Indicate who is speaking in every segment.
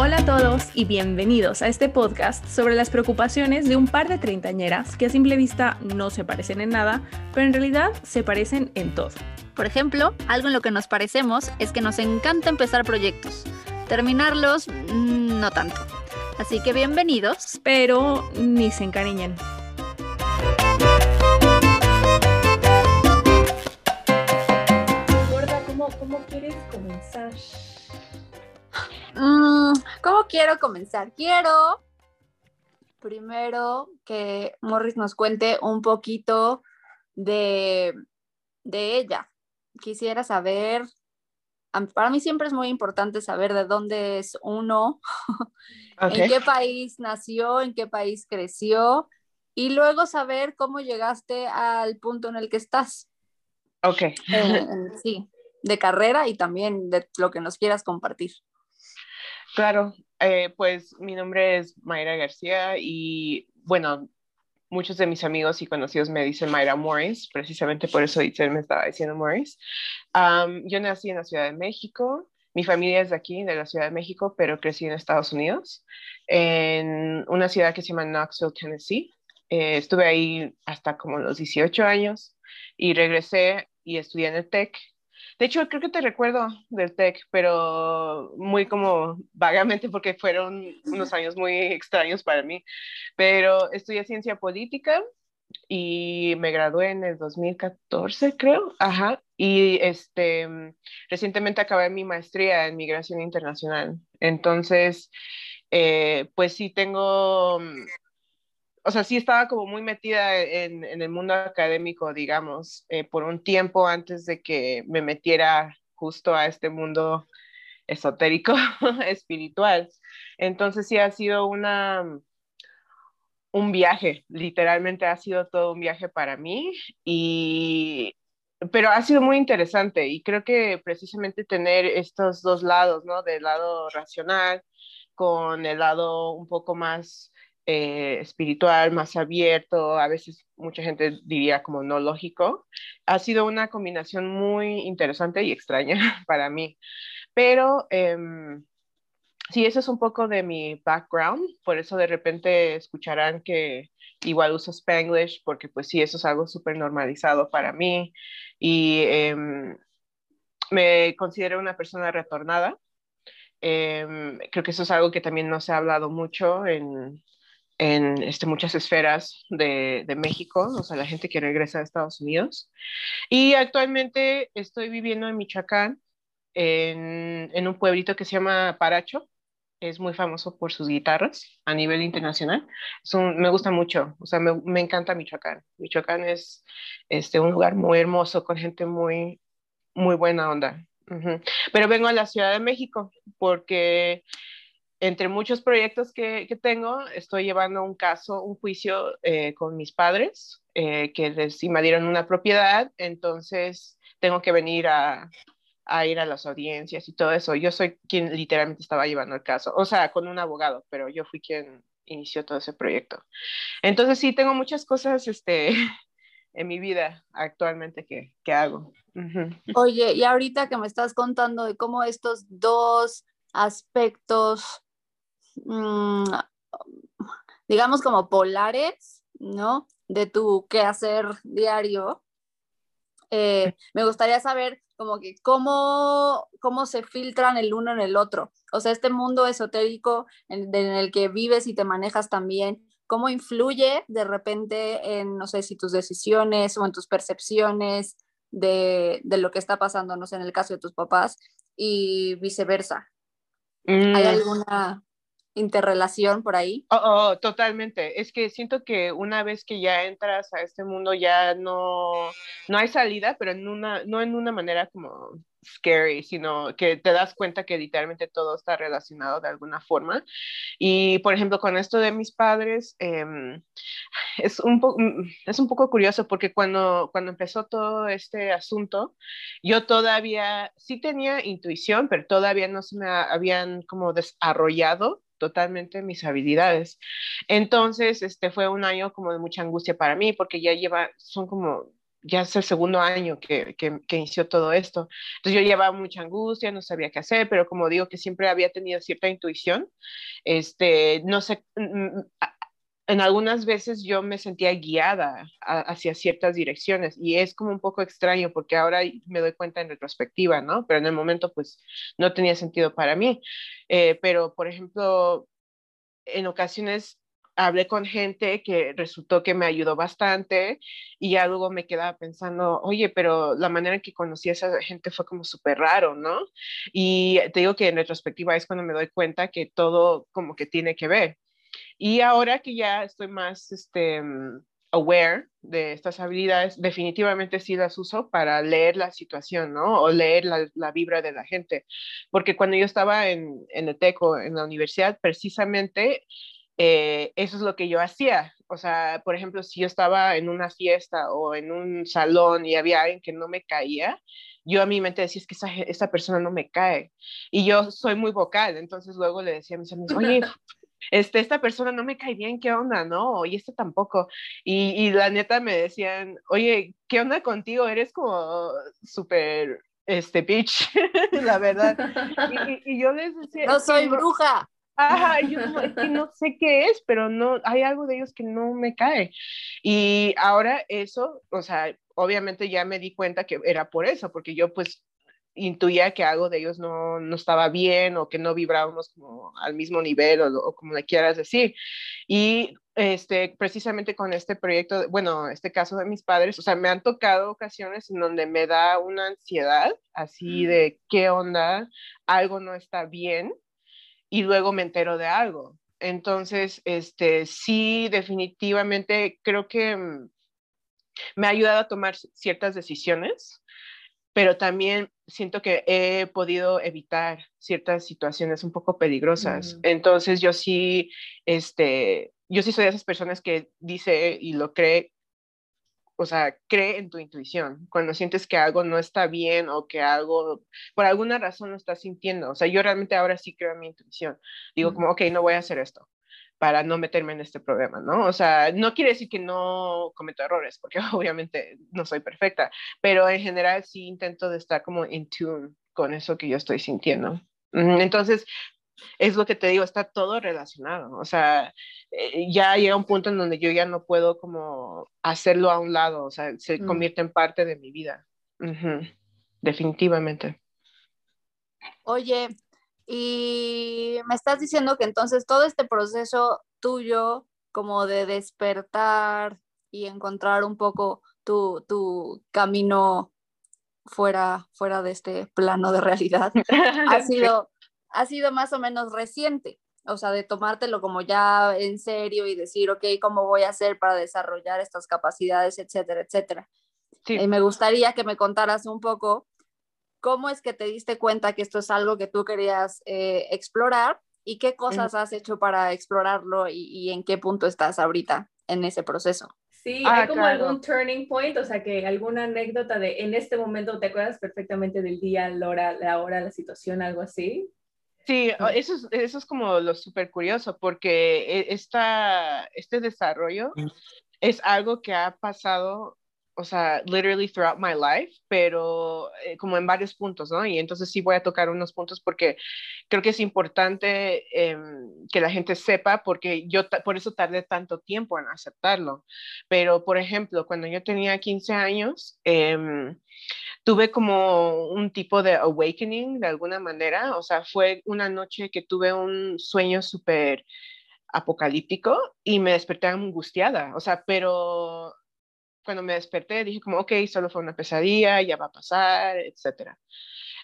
Speaker 1: Hola a todos y bienvenidos a este podcast sobre las preocupaciones de un par de treintañeras que a simple vista no se parecen en nada, pero en realidad se parecen en todo.
Speaker 2: Por ejemplo, algo en lo que nos parecemos es que nos encanta empezar proyectos. Terminarlos, mm, no tanto. Así que bienvenidos.
Speaker 1: Pero ni se encariñen. Gorda, ¿cómo, cómo quieres comenzar?
Speaker 2: Mm, ¿Cómo quiero comenzar? Quiero primero que Morris nos cuente un poquito de, de ella. Quisiera saber, para mí siempre es muy importante saber de dónde es uno, en qué país nació, en qué país creció y luego saber cómo llegaste al punto en el que estás.
Speaker 3: Ok,
Speaker 2: eh, sí, de carrera y también de lo que nos quieras compartir.
Speaker 3: Claro. eh, pues mi nombre es Mayra García y bueno, muchos de mis amigos y conocidos me dicen Mayra Morris, precisamente por eso Itzel me estaba diciendo Morris. Yo nací en la Ciudad de México. Mi familia es de aquí, de la Ciudad de México, pero crecí en Estados Unidos, en una ciudad que se llama Knoxville, Tennessee. Eh, estuve ahí hasta como los 18 años y regresé y estudié en el TEC De hecho, creo que te recuerdo del TEC, pero muy como vagamente porque fueron unos años muy extraños para mí. Pero estudié ciencia política y me gradué en el 2014, creo. Ajá. Y este, recientemente acabé mi maestría en migración internacional. Entonces, eh, pues sí tengo o sea, sí estaba como muy metida en, en el mundo académico, digamos, eh, por un tiempo antes de que me metiera justo a este mundo esotérico, espiritual. Entonces sí ha sido una, un viaje, literalmente ha sido todo un viaje para mí y pero ha sido muy interesante y creo que precisamente tener estos dos lados, ¿no? Del lado racional con el lado un poco más eh, espiritual, más abierto, a veces mucha gente diría como no lógico, ha sido una combinación muy interesante y extraña para mí. Pero eh, sí, eso es un poco de mi background, por eso de repente escucharán que igual uso Spanglish, porque pues sí, eso es algo súper normalizado para mí y eh, me considero una persona retornada. Eh, creo que eso es algo que también no se ha hablado mucho en, en este, muchas esferas de, de, México, o sea, la gente que regresa a Estados Unidos. Y actualmente estoy viviendo en Michoacán, en, en un pueblito que se llama Paracho. Es muy famoso por sus guitarras a nivel internacional. Un, me gusta mucho, o sea, me, me, encanta Michoacán. Michoacán es este, un lugar muy hermoso, con gente muy, muy buena onda. Uh -huh. Pero vengo a la Ciudad de México porque entre muchos proyectos que, que, tengo, estoy llevando un caso, un juicio eh, con mis padres eh, que les invadieron una propiedad, entonces tengo que venir a, a, ir a las audiencias y todo eso. Yo soy quien literalmente estaba llevando el caso, o sea, con un abogado, pero yo fui quien inició todo ese proyecto. Entonces sí, tengo muchas cosas este, en mi vida actualmente que, que hago.
Speaker 2: Oye, y ahorita que me estás contando de cómo estos dos aspectos digamos como polares, ¿no? De tu quehacer diario. Eh, me gustaría saber como que cómo, cómo se filtran el uno en el otro. O sea, este mundo esotérico en, en el que vives y te manejas también, ¿cómo influye de repente en, no sé, si tus decisiones o en tus percepciones de, de lo que está pasando, no sé, en el caso de tus papás y viceversa? Mm. ¿Hay alguna interrelación por ahí?
Speaker 3: Oh, oh, totalmente. Es que siento que una vez que ya entras a este mundo ya no, no hay salida, pero en una, no en una manera como scary, sino que te das cuenta que literalmente todo está relacionado de alguna forma. Y, por ejemplo, con esto de mis padres, eh, es, un es un poco curioso porque cuando, cuando empezó todo este asunto, yo todavía sí tenía intuición, pero todavía no se me habían como desarrollado totalmente mis habilidades. Entonces, este fue un año como de mucha angustia para mí, porque ya lleva, son como ya es el segundo año que, que, que, inició todo esto. Entonces yo llevaba mucha angustia, no sabía qué hacer, pero como digo que siempre había tenido cierta intuición, este, no sé, mm, mm, en algunas veces yo me sentía guiada hacia ciertas direcciones y es como un poco extraño porque ahora me doy cuenta en retrospectiva, ¿no? Pero en el momento pues no tenía sentido para mí. Eh, pero, por ejemplo, en ocasiones hablé con gente que resultó que me ayudó bastante y ya luego me quedaba pensando, oye, pero la manera en que conocí a esa gente fue como súper raro, ¿no? Y te digo que en retrospectiva es cuando me doy cuenta que todo como que tiene que ver. Y ahora que ya estoy más este, mm, aware de estas habilidades, definitivamente sí las uso para leer la situación, ¿no? O leer la, la vibra de la gente. Porque cuando yo estaba en, en el TECO, en la universidad, precisamente eh, eso es lo que yo hacía. O sea, por ejemplo, si yo estaba en una fiesta o en un salón y había alguien que no me caía, yo a mi mente decía, es que esa, esa persona no me cae. Y yo soy muy vocal, entonces luego le decía a mis amigos, oye, este, esta persona no me cae bien, ¿qué onda? No, y este tampoco. Y, y la neta me decían, oye, ¿qué onda contigo? Eres como súper, este, bitch, la verdad. Y, y, yo les decía...
Speaker 2: No soy bruja.
Speaker 3: Ajá, yo es que no sé qué es, pero no, hay algo de ellos que no me cae. Y ahora eso, o sea, obviamente ya me di cuenta que era por eso, porque yo pues intuía que algo de ellos no, no, estaba bien o que no vibrábamos como al mismo nivel o, como le quieras decir. Y este, precisamente con este proyecto, bueno, este caso de mis padres, o sea, me han tocado ocasiones en donde me da una ansiedad así de qué onda, algo no está bien y luego me entero de algo. Entonces, este, sí, definitivamente creo que mm, me ha ayudado a tomar ciertas decisiones pero también siento que he podido evitar ciertas situaciones un poco peligrosas. Entonces yo sí, este, yo sí soy de esas personas que dice y lo cree, o sea, cree en tu intuición. Cuando sientes que algo no está bien o que algo, por alguna razón lo estás sintiendo. O sea, yo realmente ahora sí creo en mi intuición. Digo como, ok, no voy a hacer esto para no meterme en este problema, ¿no? O sea, no quiere decir que no cometo errores, porque obviamente no soy perfecta, pero en general sí intento de estar como in tune con eso que yo estoy sintiendo. Entonces, es lo que te digo, está todo relacionado, o sea, eh, ya llega un punto en donde yo ya no puedo como hacerlo a un lado, o sea, se mm. convierte en parte de mi vida. Definitivamente.
Speaker 2: Oye, y me estás diciendo que entonces todo este proceso tuyo como de despertar y encontrar un poco tu, tu camino fuera, fuera de este plano de realidad ha sido, ha sido más o menos reciente. O sea, de tomártelo como ya en serio y decir, ok, ¿cómo voy a hacer para desarrollar estas capacidades, etcétera, etcétera? Sí. Y me gustaría que me contaras un poco ¿Cómo es que te diste cuenta que esto es algo que tú querías eh, explorar y qué cosas has hecho para explorarlo y, en qué punto estás ahorita en ese proceso?
Speaker 1: Sí, ah, hay como algún turning point, o sea, que alguna anécdota de en este momento te acuerdas perfectamente del día, la hora, la hora, la situación, algo así.
Speaker 3: Sí, eso es, eso es como lo súper curioso, porque e, esta, este desarrollo es algo que ha pasado o sea, literally throughout my life, pero eh, como en varios puntos, ¿no? Y entonces sí voy a tocar unos puntos porque creo que es importante em, que la gente sepa, porque yo por eso tardé tanto tiempo en aceptarlo. Pero, por ejemplo, cuando yo tenía 15 años, em, tuve como un tipo de awakening de alguna manera, o sea, fue una noche que tuve un sueño súper apocalíptico y me desperté angustiada, o sea, pero cuando me desperté dije como, ok, solo fue una pesadilla, ya va a pasar, etcétera.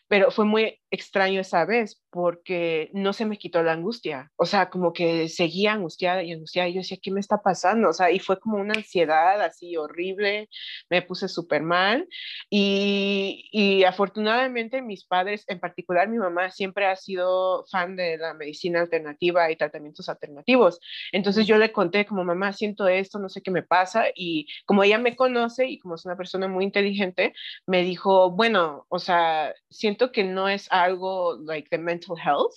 Speaker 3: Pero fue muy extraño esa vez porque no se me quitó la angustia. O sea, como que seguía angustiada y angustiada. Y yo decía, ¿qué me está pasando? O sea, y fue como una ansiedad así horrible. Me puse súper mal. Y, y afortunadamente mis padres, en particular mi mamá, siempre ha sido fan de la medicina alternativa y tratamientos alternativos. Entonces yo le conté como, mamá, siento esto, no sé qué me pasa. Y como ella me conoce y como es una persona muy inteligente, me dijo, bueno, o sea, siento que no es algo like de mental health,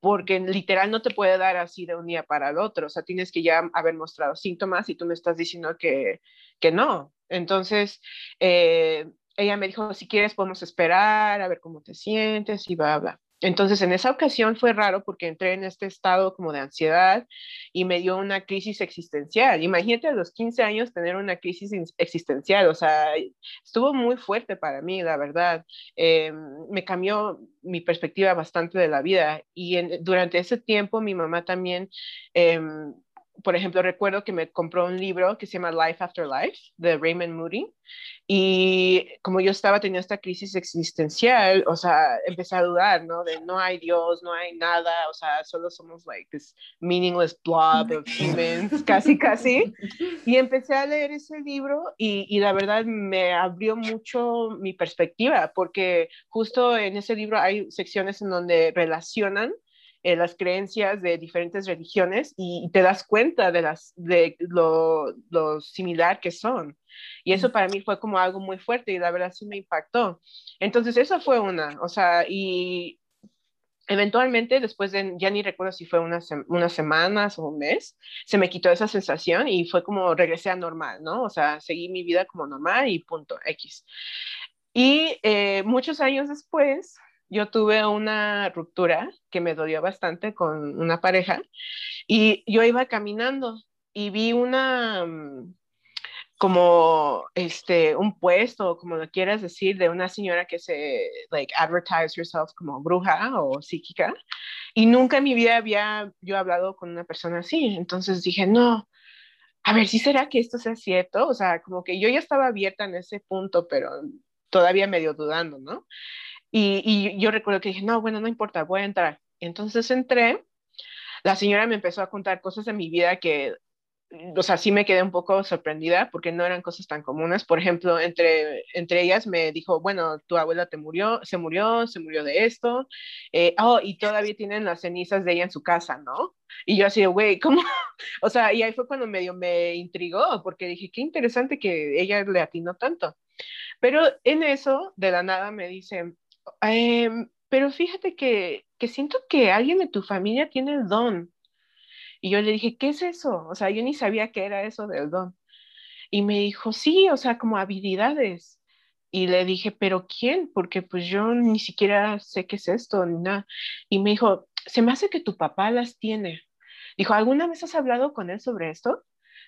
Speaker 3: porque literal no te puede dar así de un día para el otro, o sea, tienes que ya haber mostrado síntomas y tú me estás diciendo que, que no. Entonces, eh, ella me dijo, si quieres podemos esperar a ver cómo te sientes y bla, bla. Entonces, en esa ocasión fue raro porque entré en este estado como de ansiedad y me dio una crisis existencial. Imagínate a los 15 años tener una crisis existencial, o sea, estuvo muy fuerte para mí, la verdad. Eh, me cambió mi perspectiva bastante de la vida y durante ese tiempo mi mamá también... Em, por ejemplo, recuerdo que me compró un libro que se llama Life After Life de Raymond Moody y como yo estaba teniendo esta crisis existencial, o sea, empecé a dudar, ¿no? De no hay Dios, no hay nada, o sea, solo somos like this meaningless blob of humans, casi, casi. Y empecé a leer ese libro y, y la verdad me abrió mucho mi perspectiva porque justo en ese libro hay secciones en donde relacionan eh, las creencias de diferentes religiones y, te das cuenta de, las, de lo, lo, similar que son. Y eso para mí fue como algo muy fuerte y la verdad sí me impactó. Entonces, eso fue una, o sea, y eventualmente, después de, ya ni recuerdo si fue unas, unas semanas o un mes, se me quitó esa sensación y fue como regresé a normal, ¿no? O sea, seguí mi vida como normal y punto, X. Y eh, muchos años después, yo tuve una ruptura que me dolió bastante con una pareja y yo iba caminando y vi una mm, como este un puesto como lo quieras decir de una señora que se like advertise herself como bruja o psíquica y nunca en mi vida había yo hablado con una persona así. Entonces dije no a ver si será que esto sea cierto o sea como que yo ya estaba abierta en ese punto pero todavía medio dudando no y, yo recuerdo que dije, no, bueno, no importa, voy a entrar. Entonces entré, la señora me empezó a contar cosas de mi vida que, o sea, sí me quedé un poco sorprendida porque no eran cosas tan comunes. Por ejemplo, entre, entre ellas me dijo, bueno, tu abuela te murió, se murió, se murió de esto. Eh, oh, y todavía tienen las cenizas de ella en su casa, ¿no? Y yo así, güey, ¿cómo? O sea, y ahí fue cuando medio me intrigó porque dije, qué interesante que ella le atinó tanto. Pero en eso, de la nada, me dice, Em, pero fíjate que, que siento que alguien de tu familia tiene el don. Y yo le dije, ¿qué es eso? O sea, yo ni sabía qué era eso del don. Y me dijo, sí, o sea, como habilidades. Y le dije, ¿pero quién? Porque pues yo ni siquiera sé qué es esto, ni nada. Y me dijo, se me hace que tu papá las tiene. Dijo, ¿alguna vez has hablado con él sobre esto?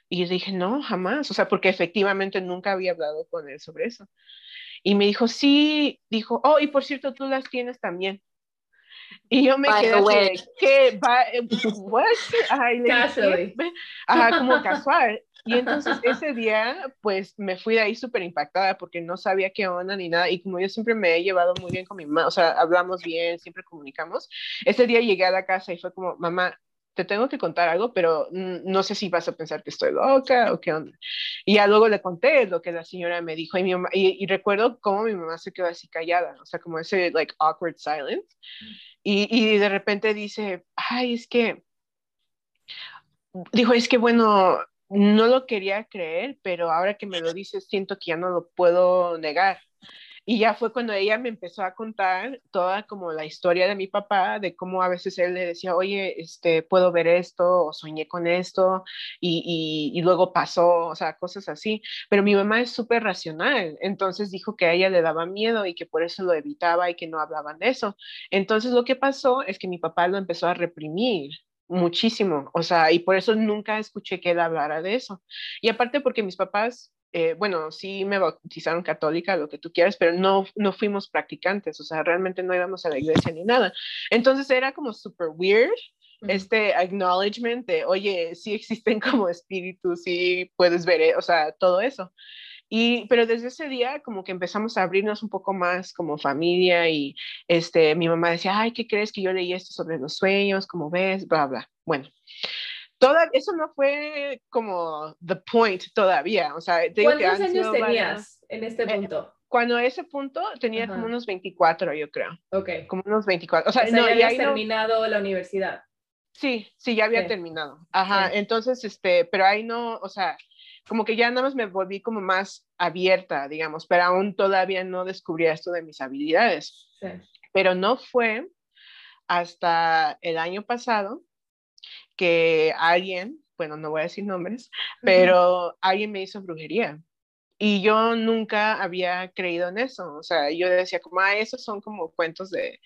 Speaker 3: Y dije, no, jamás. O sea, porque efectivamente nunca había hablado con él sobre eso. Y me dijo, sí, dijo, oh, y por cierto, tú las tienes también. Y yo me quedé así, ¿qué? What? Ajá, como casual. Y entonces ese día, pues me fui de ahí súper impactada porque no sabía qué onda ni nada. Y como yo siempre me he llevado muy bien con mi mamá, o sea, hablamos bien, siempre comunicamos. Ese día llegué a la casa y fue como, mamá, te tengo que contar algo, pero no sé si vas a pensar que estoy loca o qué onda. Y ya luego le conté lo que la señora me dijo y, mi y, recuerdo cómo mi mamá se quedó así callada, o sea, como ese like awkward silence. Y, y de repente dice, ay, es que, dijo, es que bueno, no lo quería creer, pero ahora que me lo dices, siento que ya no lo puedo negar. Y ya fue cuando ella me empezó a contar toda como la historia de mi papá, de cómo a veces él le decía, oye, este, puedo ver esto, o soñé con esto, y, y, luego pasó, o sea, cosas así. Pero mi mamá es súper racional, entonces dijo que a ella le daba miedo y que por eso lo evitaba y que no hablaban de eso. Entonces lo que pasó es que mi papá lo empezó a reprimir muchísimo, o sea, y por eso nunca escuché que él hablara de eso. Y aparte porque mis papás eh, bueno, sí me bautizaron católica, lo que tú quieras, pero no, no fuimos practicantes, o sea, realmente no íbamos a la iglesia ni nada. Entonces era como súper weird este acknowledgement de, oye, sí existen como espíritus, sí puedes ver, eh, o sea, todo eso. Y, pero desde ese día como que empezamos a abrirnos un poco más como familia y este, mi mamá decía, ay, ¿qué crees que yo leí esto sobre los sueños? como ves? Bla, bla. Bueno, eso no fue como the point todavía. O sea,
Speaker 1: ¿Cuántos años tenías en este eh, punto?
Speaker 3: cuando ese punto tenía como unos 24, yo creo.
Speaker 1: Ok.
Speaker 3: Como unos 24. O sea,
Speaker 1: no, ya habías terminado la universidad.
Speaker 3: Sí, sí, ya había terminado. Ajá, entonces, este, pero ahí no, o sea, como que ya nada más me volví como más abierta, digamos, pero aún todavía no descubría esto de mis habilidades. Sí. Pero no fue hasta el año pasado que alguien, bueno, no voy a decir nombres, pero alguien me hizo brujería. y yo nunca había creído en eso, o sea, yo decía como, ah, esos son como cuentos de,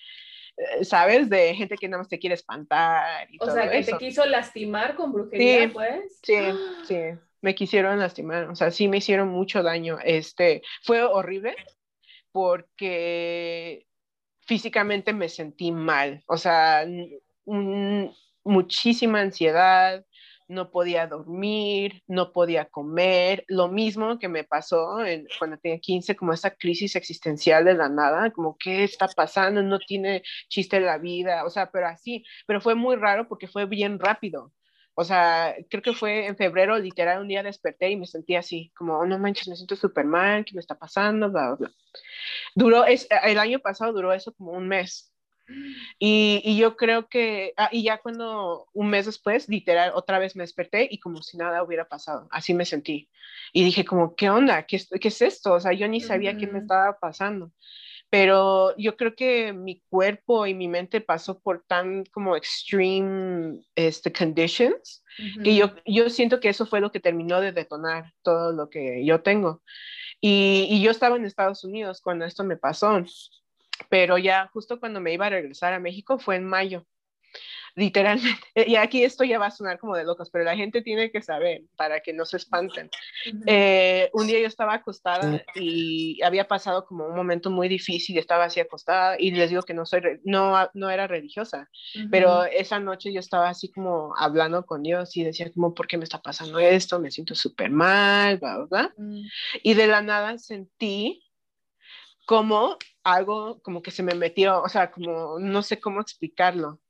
Speaker 3: eh, ¿sabes? De gente que nada más te quiere espantar.
Speaker 1: o sea, que te quiso lastimar con brujería, pues.
Speaker 3: Sí, sí, me quisieron lastimar, o sea, sí me hicieron mucho daño. Este, fue horrible porque físicamente me sentí mal, o sea, muchísima ansiedad, no podía dormir, no podía comer, lo mismo que me pasó cuando tenía 15, como esa crisis existencial de la nada, como qué está pasando, no tiene chiste la vida, o sea, pero así, pero fue muy raro porque fue bien rápido. O sea, creo que fue en febrero, literal, un día desperté y me sentí así, como, oh, no manches, me siento súper mal, ¿qué me está pasando? Bla, bla, bla. Duró, es, el año pasado duró eso como un mes. Y, y, yo creo que, ah, y ya cuando un mes después, literal, otra vez me desperté y como si nada hubiera pasado, así me sentí. Y dije como, ¿qué onda? ¿Qué, qué es esto? O sea, yo ni sabía qué me estaba pasando. Pero yo creo que mi cuerpo y mi mente pasó por tan como extreme este, conditions que yo, yo siento que eso fue lo que terminó de detonar todo lo que yo tengo. Y, y yo estaba en Estados Unidos cuando esto me pasó pero ya justo cuando me iba a regresar a México fue en mayo, literalmente. Y aquí esto ya va a sonar como de locos, pero la gente tiene que saber para que no se espanten. Eh, un día yo estaba acostada y había pasado como un momento muy difícil, estaba así acostada y les digo que no soy, no, no era religiosa, pero esa noche yo estaba así como hablando con Dios y decía como, ¿por qué me está pasando esto? Me siento súper mal, bla, bla. Mm. Y de la nada sentí como algo como que se me metió, o sea, como no sé cómo explicarlo.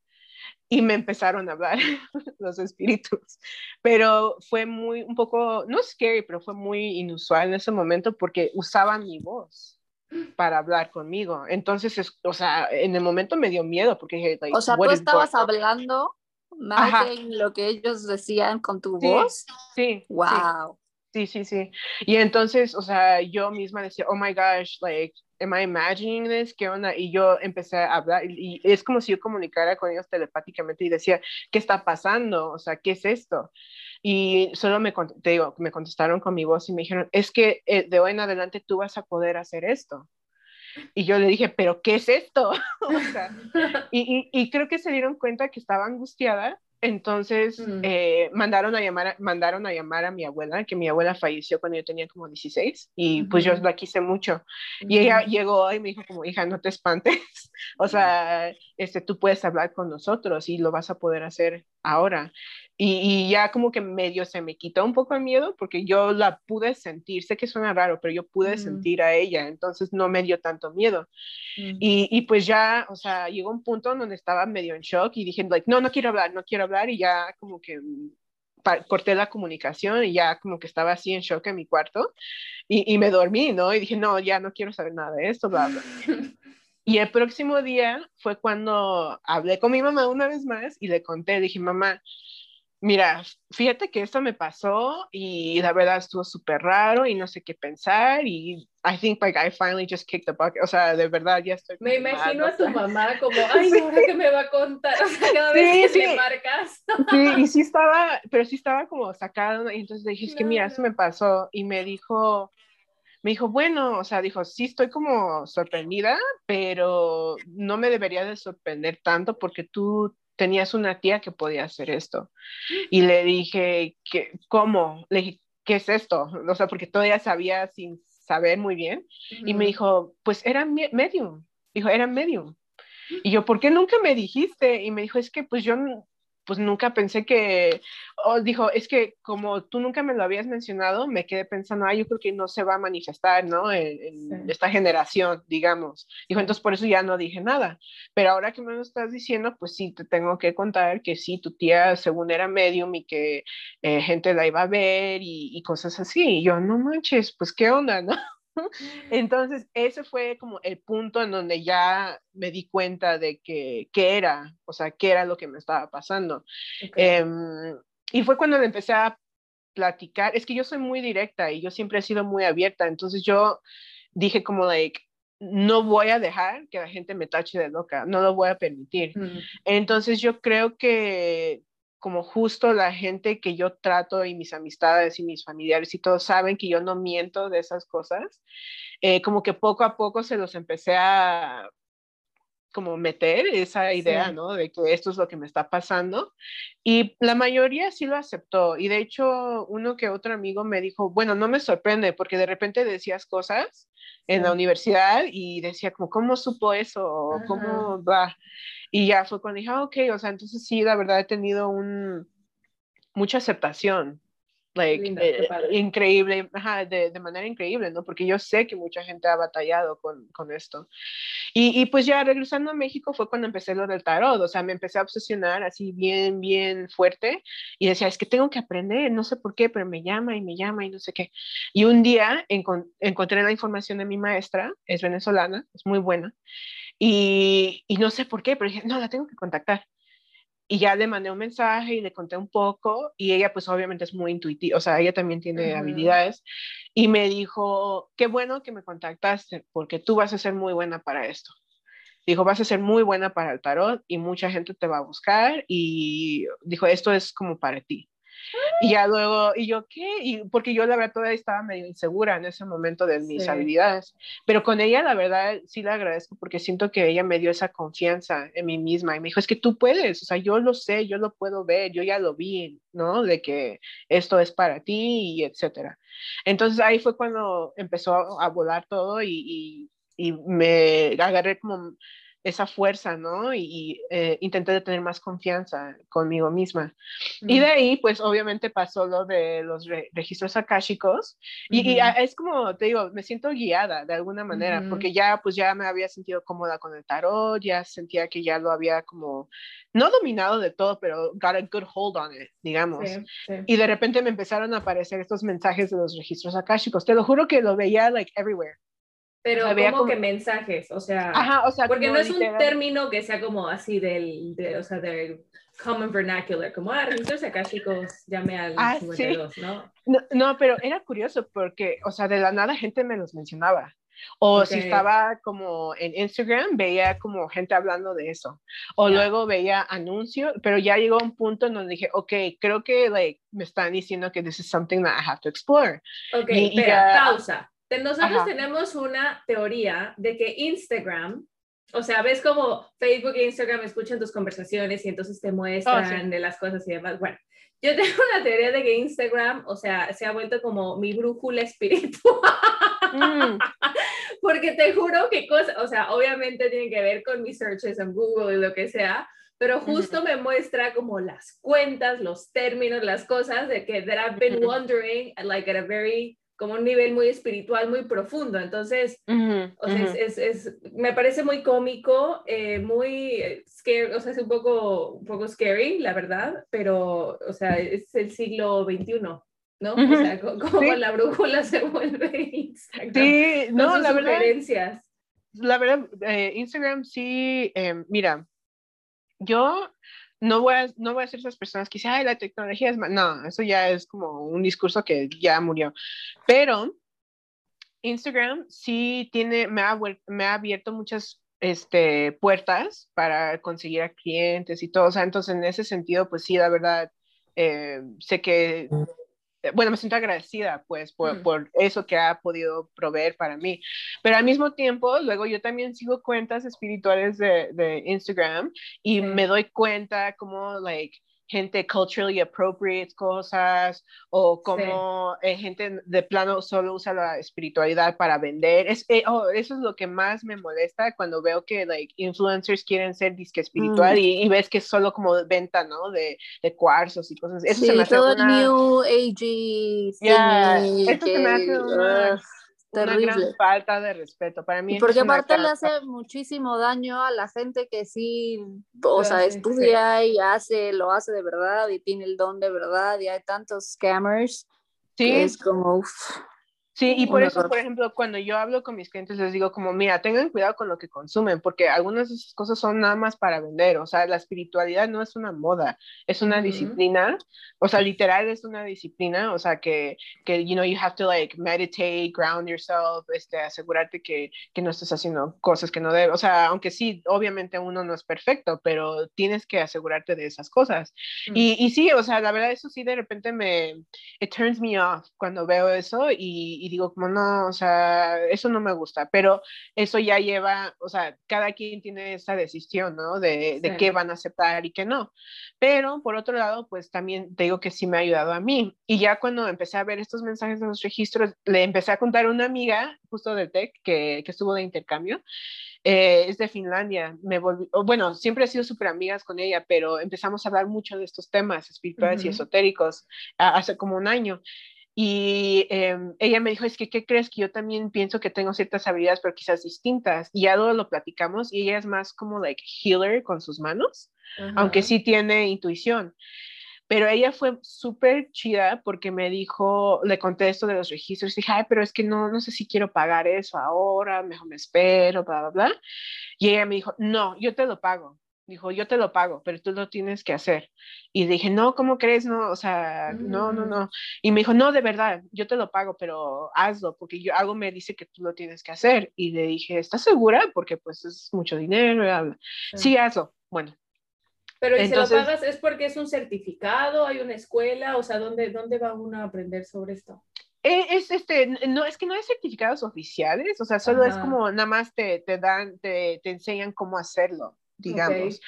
Speaker 3: Y me empezaron a hablar los espíritus. Pero fue muy, un poco, no scary, pero fue muy inusual en ese momento porque usaban mi voz para hablar conmigo. Entonces, o sea, en el momento me dio miedo porque
Speaker 2: o sea, tú estabas hablando más de lo que ellos decían con tu voz.
Speaker 3: Sí.
Speaker 2: Wow.
Speaker 3: Sí, sí, sí. Y entonces, o sea, yo misma decía, oh my gosh, like, am I imagining this? ¿Qué onda? Y yo empecé a hablar y, es como si yo comunicara con ellos telepáticamente y decía, ¿qué está pasando? O sea, ¿qué es esto? Y solo me, te digo, me contestaron con mi voz y me dijeron, es que eh, de hoy en adelante tú vas a poder hacer esto. Y yo le dije, ¿pero qué es esto? o sea, y, y, y creo que se dieron cuenta que estaba angustiada entonces mm. eh, mandaron, a llamar, mandaron a llamar a mi abuela, que mi abuela falleció cuando yo tenía como 16 y pues yo la quise mucho. Y ella llegó y me dijo como, hija, no te espantes, o sea, este, tú puedes hablar con nosotros y lo vas a poder hacer ahora. Y, ya como que medio se me quitó un poco el miedo porque yo la pude sentir, sé que suena raro, pero yo pude sentir a ella, entonces no me dio tanto miedo. y, y, pues ya, o sea, llegó un punto donde estaba medio en shock y dije, like, no, no quiero hablar, no quiero hablar y ya como que corté la comunicación y ya como que estaba así en shock en mi cuarto y, y me dormí, ¿no? Y dije, no, ya no quiero saber nada de esto, bla, bla. Y el próximo día fue cuando hablé con mi mamá una vez más y le conté, dije, mamá, mira, fíjate que esto me pasó y la verdad estuvo súper raro y no sé qué pensar y I think like I finally just kicked the bucket, o sea, de verdad ya estoy.
Speaker 1: Me imagino a tu mamá como, ay, no, ¿qué me va a contar? O sea, cada vez que sí. marcas.
Speaker 3: Sí, y sí estaba, pero sí estaba como sacado y entonces dije, es que mira, eso me pasó y me dijo, me dijo, bueno, o sea, dijo, sí estoy como sorprendida, pero no me debería de sorprender tanto porque tú tenías una tía que podía hacer esto. Y le dije, ¿qué, ¿cómo? Le dije, ¿qué es esto? O sea, porque todavía sabía sin saber muy bien. Y me dijo, pues era medium. Dijo, era medium. Y yo, ¿por qué nunca me dijiste? Y me dijo, es que pues yo pues nunca pensé que, o dijo, es que como tú nunca me lo habías mencionado, me quedé pensando, ah, yo creo que no se va a manifestar, ¿no? En, esta generación, digamos. Dijo, entonces por eso ya no dije nada. Pero ahora que me lo estás diciendo, pues sí, te tengo que contar que sí, tu tía según era medium y que eh, gente la iba a ver y, y cosas así. Y yo, no manches, pues qué onda, ¿no? Entonces, ese fue como el punto en donde ya me di cuenta de que, qué era, o sea, qué era lo que me estaba pasando. Em, y fue cuando le empecé a platicar, es que yo soy muy directa y yo siempre he sido muy abierta, entonces yo dije como, like, no voy a dejar que la gente me tache de loca, no lo voy a permitir. Entonces yo creo que como justo la gente que yo trato y mis amistades y mis familiares y todos saben que yo no miento de esas cosas, eh, como que poco a poco se los empecé a como meter esa idea, ¿no? De que esto es lo que me está pasando. Y la mayoría sí lo aceptó. Y de hecho, uno que otro amigo me dijo, bueno, no me sorprende porque de repente decías cosas en la universidad y decía como, ¿cómo supo eso? ¿Cómo va? Y ya fue cuando dije, ah, ok, o sea, entonces sí, la verdad he tenido un, mucha aceptación like, eh, increíble, de, de, manera increíble, ¿no? Porque yo sé que mucha gente ha batallado con, con esto. Y, y, pues ya regresando a México fue cuando empecé lo del tarot, o sea, me empecé a obsesionar así bien, bien fuerte y decía, es que tengo que aprender, no sé por qué, pero me llama y me llama y no sé qué. Y un día encontré la información de mi maestra, es venezolana, es muy buena, y, y no sé por qué, pero dije, no, la tengo que contactar y ya le mandé un mensaje y le conté un poco y ella pues obviamente es muy intuitiva, o sea, ella también tiene habilidades y me dijo, qué bueno que me contactaste porque tú vas a ser muy buena para esto. Dijo, vas a ser muy buena para el tarot y mucha gente te va a buscar y dijo, esto es como para ti. Y ya luego, y yo, ¿qué? Y porque yo la verdad todavía estaba medio insegura en ese momento de mis habilidades, pero con ella la verdad sí la agradezco porque siento que ella me dio esa confianza en mí misma y me dijo, es que tú puedes, o sea, yo lo sé, yo lo puedo ver, yo ya lo vi, ¿no? De que esto es para ti y etcétera. Entonces ahí fue cuando empezó a volar todo y, y, y me agarré como esa fuerza, ¿no? Y, eh, intenté tener más confianza conmigo misma. Y de ahí, pues obviamente pasó lo de los registros akáshicos y, es como, te digo, me siento guiada de alguna manera, porque ya, pues ya me había sentido cómoda con el tarot, ya sentía que ya lo había como, no dominado de todo, pero got a good hold on it, digamos. Y de repente me empezaron a aparecer estos mensajes de los registros akáshicos. Te lo juro que lo veía like everywhere.
Speaker 1: Pero como, que mensajes, o sea, porque no es un término que sea como así del, de, o sea, del common vernacular, como, ah, registros acá chicos, llame al ah, 52, ¿no? ¿no?
Speaker 3: ¿no? pero era curioso porque, o sea, de la nada gente me los mencionaba. O si estaba como en Instagram, veía como gente hablando de eso. O luego veía anuncios, pero ya llegó un punto en donde dije, ok, creo que like, me están diciendo que this is something that I have to explore.
Speaker 1: Ok, espera, pausa. Nosotros tenemos una teoría de que Instagram, o sea, ves como Facebook e Instagram escuchan tus conversaciones y entonces te oh, muestran de las cosas y demás. Bueno, yo tengo una teoría de que Instagram, o sea, se ha vuelto como mi brújula espiritual. Mm. Porque te juro que cosas, o sea, obviamente tienen que ver con mis searches en Google y lo que sea, pero justo me muestra como las cuentas, los términos, las cosas de que that I've been wondering like at a very como un nivel muy espiritual, muy profundo. Entonces, o sea, es, es, me parece muy cómico, eh, muy scary, o sea, es un poco, un poco scary, la verdad, pero, o sea, es el siglo XXI. ¿no? O sea, como la brújula se vuelve Instagram.
Speaker 3: Sí, no, la verdad. La verdad, eh, Instagram sí, eh, mira, yo no voy a, no voy a ser esas personas que dicen, ay, la tecnología es No, eso ya es como un discurso que ya murió. Pero Instagram sí tiene, me ha, me ha abierto muchas este, puertas para conseguir a clientes y todo. O sea, entonces en ese sentido, pues sí, la verdad, eh, sé que eh, bueno, me siento agradecida pues por, mm. por, eso que ha podido proveer para mí. Pero al mismo tiempo, luego yo también sigo cuentas espirituales de, de Instagram y me doy cuenta como, like, gente culturally appropriate cosas o como eh, gente de plano solo usa la espiritualidad para vender. Es, eh, oh, eso es lo que más me molesta cuando veo que like, influencers quieren ser disque espiritual mm. y, ves que es solo como venta, ¿no? De, de cuarzos y cosas. Eso
Speaker 2: sí, se me hace todo una... New Age.
Speaker 3: Yeah, esto se me hace una una gran falta de respeto para mí.
Speaker 2: Porque aparte le hace muchísimo daño a la gente que sí, o sea, estudia y hace, lo hace de verdad y tiene el don de verdad y hay tantos scammers. Sí. es como,
Speaker 3: Sí, y por eso, por ejemplo, cuando yo hablo con mis clientes, les digo como, mira, tengan cuidado con lo que consumen, porque algunas de esas cosas son nada más para vender, o sea, la espiritualidad no es una moda, es una disciplina, o sea, literal es una disciplina, o sea, que, que, you know, you have to like meditate, ground yourself, este, asegurarte que, que no estés haciendo cosas que no debes, o sea, aunque sí, obviamente uno no es perfecto, pero tienes que asegurarte de esas cosas. y, y sí, o sea, la verdad, eso sí, de repente me, it turns me off cuando veo eso y y digo como no, o sea, eso no me gusta, pero eso ya lleva, o sea, cada quien tiene esa decisión, ¿no? De, de qué van a aceptar y qué no. Pero por otro lado, pues también te digo que sí me ha ayudado a mí. Y ya cuando empecé a ver estos mensajes de los registros, le empecé a contar a una amiga justo del TEC que, que estuvo de intercambio. Eh, es de Finlandia. Me volví, bueno, siempre he sido súper amigas con ella, pero empezamos a hablar mucho de estos temas espirituales y esotéricos hace como un año. Y em, ella me dijo, es que, ¿qué crees? Que yo también pienso que tengo ciertas habilidades, pero quizás distintas. Y ya luego lo platicamos y ella es más como like healer con sus manos, aunque sí tiene intuición. Pero ella fue súper chida porque me dijo, le conté esto de los registros, y dije, ay, pero es que no, no sé si quiero pagar eso ahora, mejor me espero, bla, bla, bla. Y ella me dijo, no, yo te lo pago. Dijo, yo te lo pago, pero tú lo tienes que hacer. Y dije, no, ¿cómo crees? No, o sea, no, no, mm. no. Y me dijo, no, de verdad, yo te lo pago, pero hazlo, porque yo, algo me dice que tú lo tienes que hacer. Y le dije, ¿estás segura? Porque pues es mucho dinero. Sí, hazlo. Bueno.
Speaker 1: Pero ¿y si lo pagas es porque es un certificado, hay una escuela? O sea, ¿dónde, dónde va uno a aprender sobre esto?
Speaker 3: Eh, es, este, no, es que no hay certificados oficiales, o sea, solo es como nada más te, te dan, te, te enseñan cómo hacerlo digamos.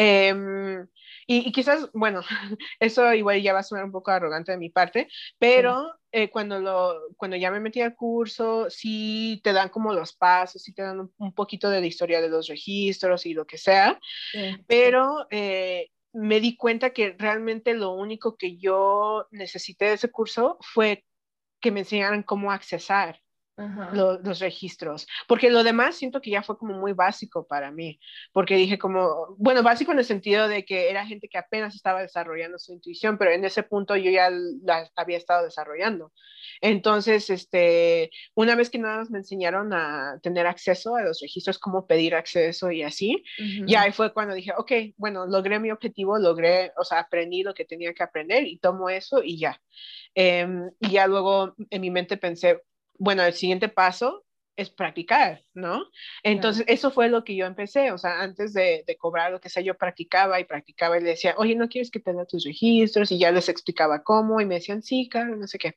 Speaker 3: Em, y, quizás, bueno, eso igual ya va a sonar un poco arrogante de mi parte, pero eh, cuando, lo, cuando ya me metí al curso, sí te dan como los pasos, sí te dan un, poquito de la historia de los registros y lo que sea, pero eh, me di cuenta que realmente lo único que yo necesité de ese curso fue que me enseñaran cómo accesar los registros, porque lo demás siento que ya fue como muy básico para mí, porque dije como, bueno, básico en el sentido de que era gente que apenas estaba desarrollando su intuición, pero en ese punto yo ya la había estado desarrollando. Entonces, este, una vez que nada más me enseñaron a tener acceso a los registros, cómo pedir acceso y así, ya ahí fue cuando dije, ok, bueno, logré mi objetivo, logré, o sea, aprendí lo que tenía que aprender y tomo eso y ya. Em, y ya luego en mi mente pensé, bueno, el siguiente paso es practicar, ¿no? Entonces, eso fue lo que yo empecé, o sea, antes de, cobrar lo que sea, yo practicaba y practicaba y le decía, oye, ¿no quieres que te dé tus registros? Y ya les explicaba cómo y me decían, sí, claro, no sé qué.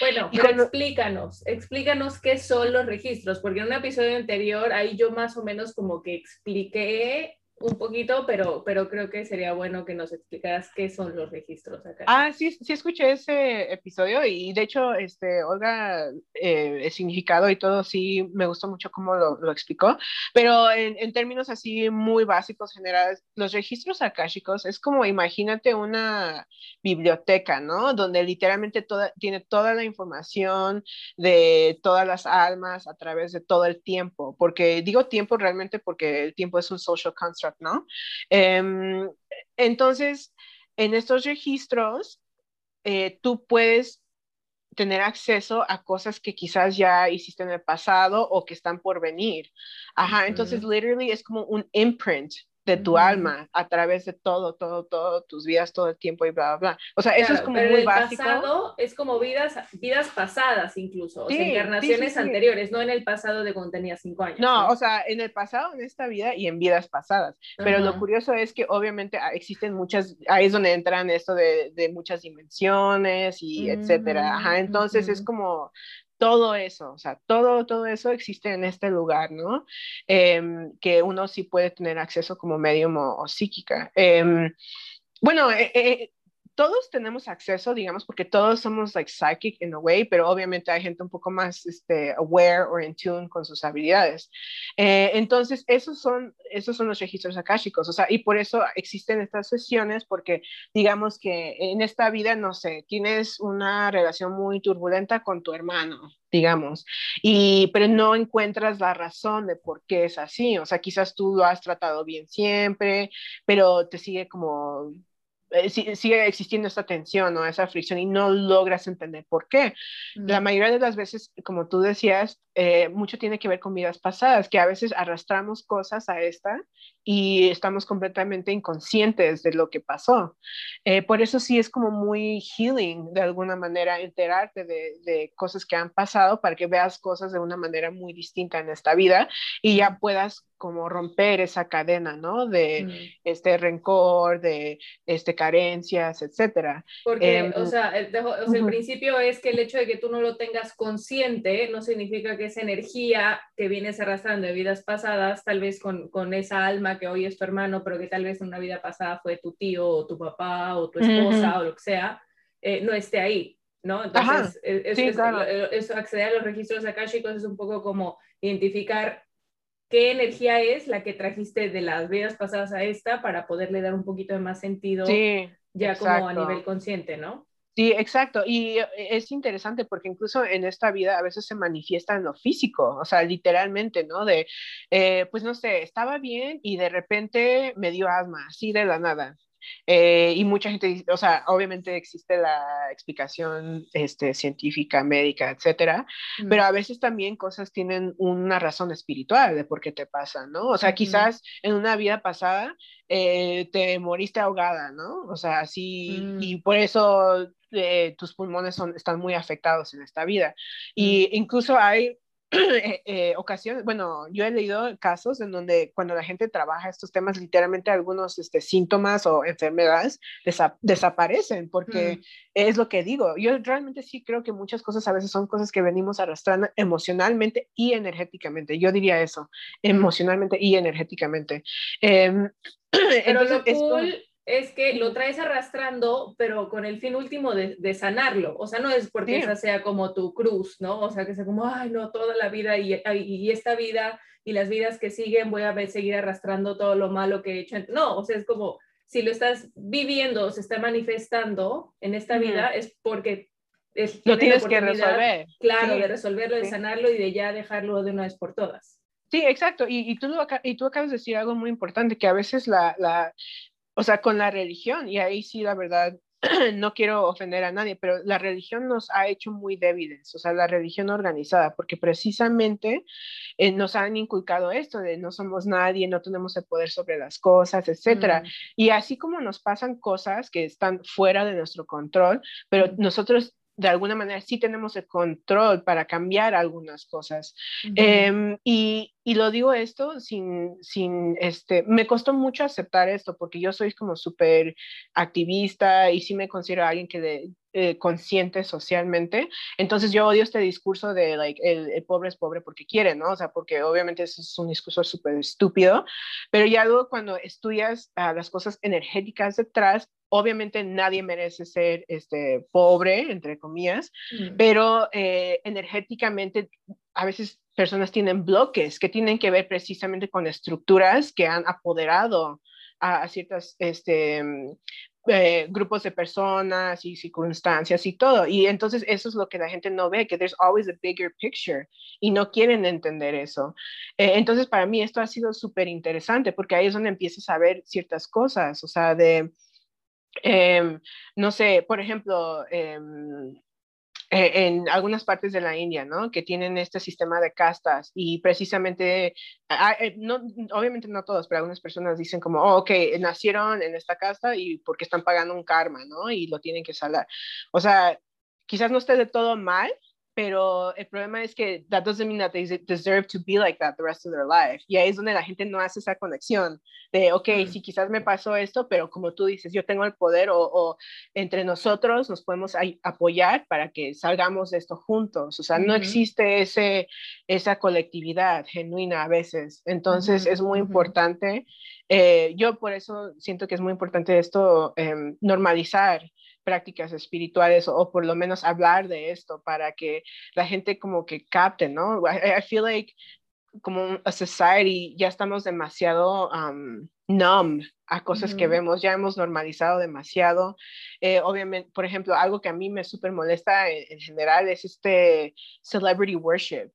Speaker 1: Bueno, pero explícanos, explícanos qué son los registros, porque en un episodio anterior ahí yo más o menos como que expliqué un poquito, pero, pero creo que sería bueno que nos explicaras qué son los registros acá.
Speaker 3: Ah, sí, sí escuché ese episodio y de hecho, este, Olga, eh, el significado y todo, sí, me gustó mucho cómo lo, lo explicó, pero en, en, términos así muy básicos, generales, los registros akáshicos es como, imagínate una biblioteca, ¿no? Donde literalmente toda, tiene toda la información de todas las almas a través de todo el tiempo, porque digo tiempo realmente porque el tiempo es un social construct ¿no? Em, entonces, en estos registros, eh, tú puedes tener acceso a cosas que quizás ya hiciste en el pasado o que están por venir. Ajá, entonces, literally es como un imprint de tu alma a través de todo, todo, todo, tus vidas, todo el tiempo y bla, bla, bla. O sea, eso es como muy el básico.
Speaker 1: Pasado es como vidas, vidas pasadas incluso, o sea, encarnaciones anteriores, no en el pasado de cuando tenía cinco años.
Speaker 3: No, o sea, en el pasado, en esta vida y en vidas pasadas. Pero lo curioso es que obviamente ah, existen muchas, ahí es donde entran esto de, de muchas dimensiones y etcétera. Ajá, entonces es como todo eso, o sea, todo, todo eso existe en este lugar, ¿no? Em, que uno sí puede tener acceso como medium o, psíquica. Em, bueno, eh, eh, todos tenemos acceso, digamos, porque todos somos like psychic in a way, pero obviamente hay gente un poco más este, aware o in tune con sus habilidades. Eh, entonces, esos son, esos son los registros akáshicos, o sea, y por eso existen estas sesiones, porque digamos que en esta vida, no sé, tienes una relación muy turbulenta con tu hermano, digamos, y, pero no encuentras la razón de por qué es así, o sea, quizás tú lo has tratado bien siempre, pero te sigue como eh, sigue existiendo esta tensión o esa fricción y no logras entender por qué. La mayoría de las veces, como tú decías, eh, mucho tiene que ver con vidas pasadas, que a veces arrastramos cosas a esta y estamos completamente inconscientes de lo que pasó. Eh, por eso sí es como muy healing de alguna manera enterarte de, de, cosas que han pasado para que veas cosas de una manera muy distinta en esta vida y ya puedas como romper esa cadena, ¿no? De mm. este rencor, de este carencias, etcétera.
Speaker 1: Porque, em, o, sea, el, el principio es que el hecho de que tú no lo tengas consciente no significa que esa energía que vienes arrastrando de vidas pasadas, tal vez con, con esa alma que hoy es tu hermano, pero que tal vez en una vida pasada fue tu tío o tu papá o tu esposa o lo que sea, eh, no esté ahí, ¿no? Entonces, eso, acceder a los registros akáshicos es un poco como identificar qué energía es la que trajiste de las vidas pasadas a esta para poderle dar un poquito de más sentido ya como a nivel consciente, ¿no?
Speaker 3: Sí, exacto. Y eh, es interesante porque incluso en esta vida a veces se manifiesta en lo físico, o sea, literalmente, ¿no? De, eh, pues no sé, estaba bien y de repente me dio asma, así de la nada. Eh, y mucha gente dice, o sea, obviamente existe la explicación este, científica, médica, etcétera, mm. pero a veces también cosas tienen una razón espiritual de por qué te pasan, ¿no? O sea, quizás en una vida pasada eh, te moriste ahogada, ¿no? O sea, así, mm. y por eso eh, tus pulmones son, están muy afectados en esta vida. Y incluso hay eh, eh, ocasiones, bueno, yo he leído casos en donde cuando la gente trabaja estos temas, literalmente algunos este, síntomas o enfermedades desaparecen, porque mm. es lo que digo. Yo realmente sí creo que muchas cosas a veces son cosas que venimos arrastrando emocionalmente y energéticamente. Yo diría eso, emocionalmente y energéticamente.
Speaker 1: Em, Pero lo cool es que lo traes arrastrando, pero con el fin último de, sanarlo. O sea, no es porque esa sea como tu cruz, ¿no? O sea, que sea como, ay, no, toda la vida y, y, esta vida y las vidas que siguen voy a seguir arrastrando todo lo malo que he hecho. No, o sea, es como, si lo estás viviendo, se está manifestando en esta vida, es porque es,
Speaker 3: lo tienes que resolver.
Speaker 1: Claro, de resolverlo, de sanarlo y de ya dejarlo de una vez por todas.
Speaker 3: Sí, exacto. Y, y, tú, y tú acabas de decir algo muy importante, que a veces la, la, o sea, con la religión, y ahí sí, la verdad, no quiero ofender a nadie, pero la religión nos ha hecho muy débiles, o sea, la religión organizada, porque precisamente eh, nos han inculcado esto de no somos nadie, no tenemos el poder sobre las cosas, etcétera. Mm. Y así como nos pasan cosas que están fuera de nuestro control, pero mm. nosotros de alguna manera sí tenemos el control para cambiar algunas cosas. Em, y, y, lo digo esto sin, sin, este, me costó mucho aceptar esto porque yo soy como súper activista y sí me considero alguien que de, eh, consciente socialmente. Entonces yo odio este discurso de, like, el, pobre es pobre porque quiere, ¿no? O sea, porque obviamente eso es un discurso súper estúpido, pero ya luego cuando estudias uh, las cosas energéticas detrás, obviamente nadie merece ser este, pobre, entre comillas, mm. pero eh, energéticamente a veces personas tienen bloques que tienen que ver precisamente con estructuras que han apoderado a, ciertas este, eh, grupos de personas y circunstancias y todo. Y entonces eso es lo que la gente no ve, que there's always a bigger picture y no quieren entender eso. Eh, entonces para mí esto ha sido súper interesante porque ahí es donde empiezas a ver ciertas cosas, o sea, de, em, no sé, por ejemplo, em, eh, en algunas partes de la India, ¿no? Que tienen este sistema de castas y precisamente, ah, eh, no, obviamente no todos, pero algunas personas dicen como, oh, ok, nacieron en esta casta y porque están pagando un karma, ¿no? Y lo tienen que saldar. O sea, quizás no esté de todo mal, pero el problema es que that doesn't mean that they deserve to be like that the rest of their life. Y ahí es donde la gente no hace esa conexión de, ok, mm. sí, quizás me pasó esto, pero como tú dices, yo tengo el poder o, o entre nosotros nos podemos apoyar para que salgamos de esto juntos. O sea, no existe ese, esa colectividad genuina a veces. Entonces es muy importante. Eh, yo por eso siento que es muy importante esto, eh, normalizar prácticas espirituales o, por lo menos hablar de esto para que la gente como que capte, ¿no? I, feel like como a society ya estamos demasiado um, numb a cosas que vemos, ya hemos normalizado demasiado. Eh, obviamente, por ejemplo, algo que a mí me súper molesta en, general es este celebrity worship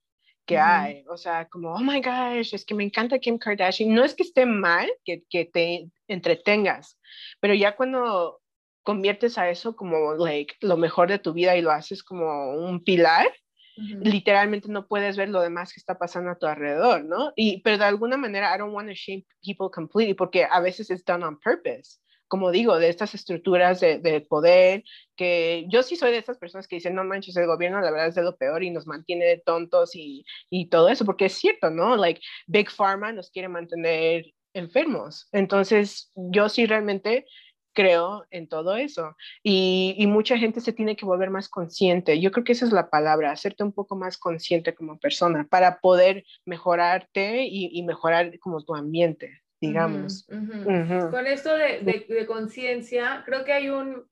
Speaker 3: que hay, o sea, como, oh my gosh, es que me encanta Kim Kardashian. No es que esté mal que, que te entretengas, pero ya cuando conviertes a eso como like, lo mejor de tu vida y lo haces como un pilar, literalmente no puedes ver lo demás que está pasando a tu alrededor, ¿no? Y, pero de alguna manera, I don't want to shame people completely porque a veces it's done on purpose. Como digo, de estas estructuras de, de poder, que yo sí soy de estas personas que dicen, no manches, el gobierno la verdad es de lo peor y nos mantiene tontos y, y todo eso, porque es cierto, ¿no? Like, Big Pharma nos quiere mantener enfermos. Entonces, yo sí realmente creo en todo eso. Y, mucha gente se tiene que volver más consciente. Yo creo que esa es la palabra, hacerte un poco más consciente como persona para poder mejorarte y, mejorar como tu ambiente, digamos.
Speaker 1: Con esto de, de conciencia, creo que hay un...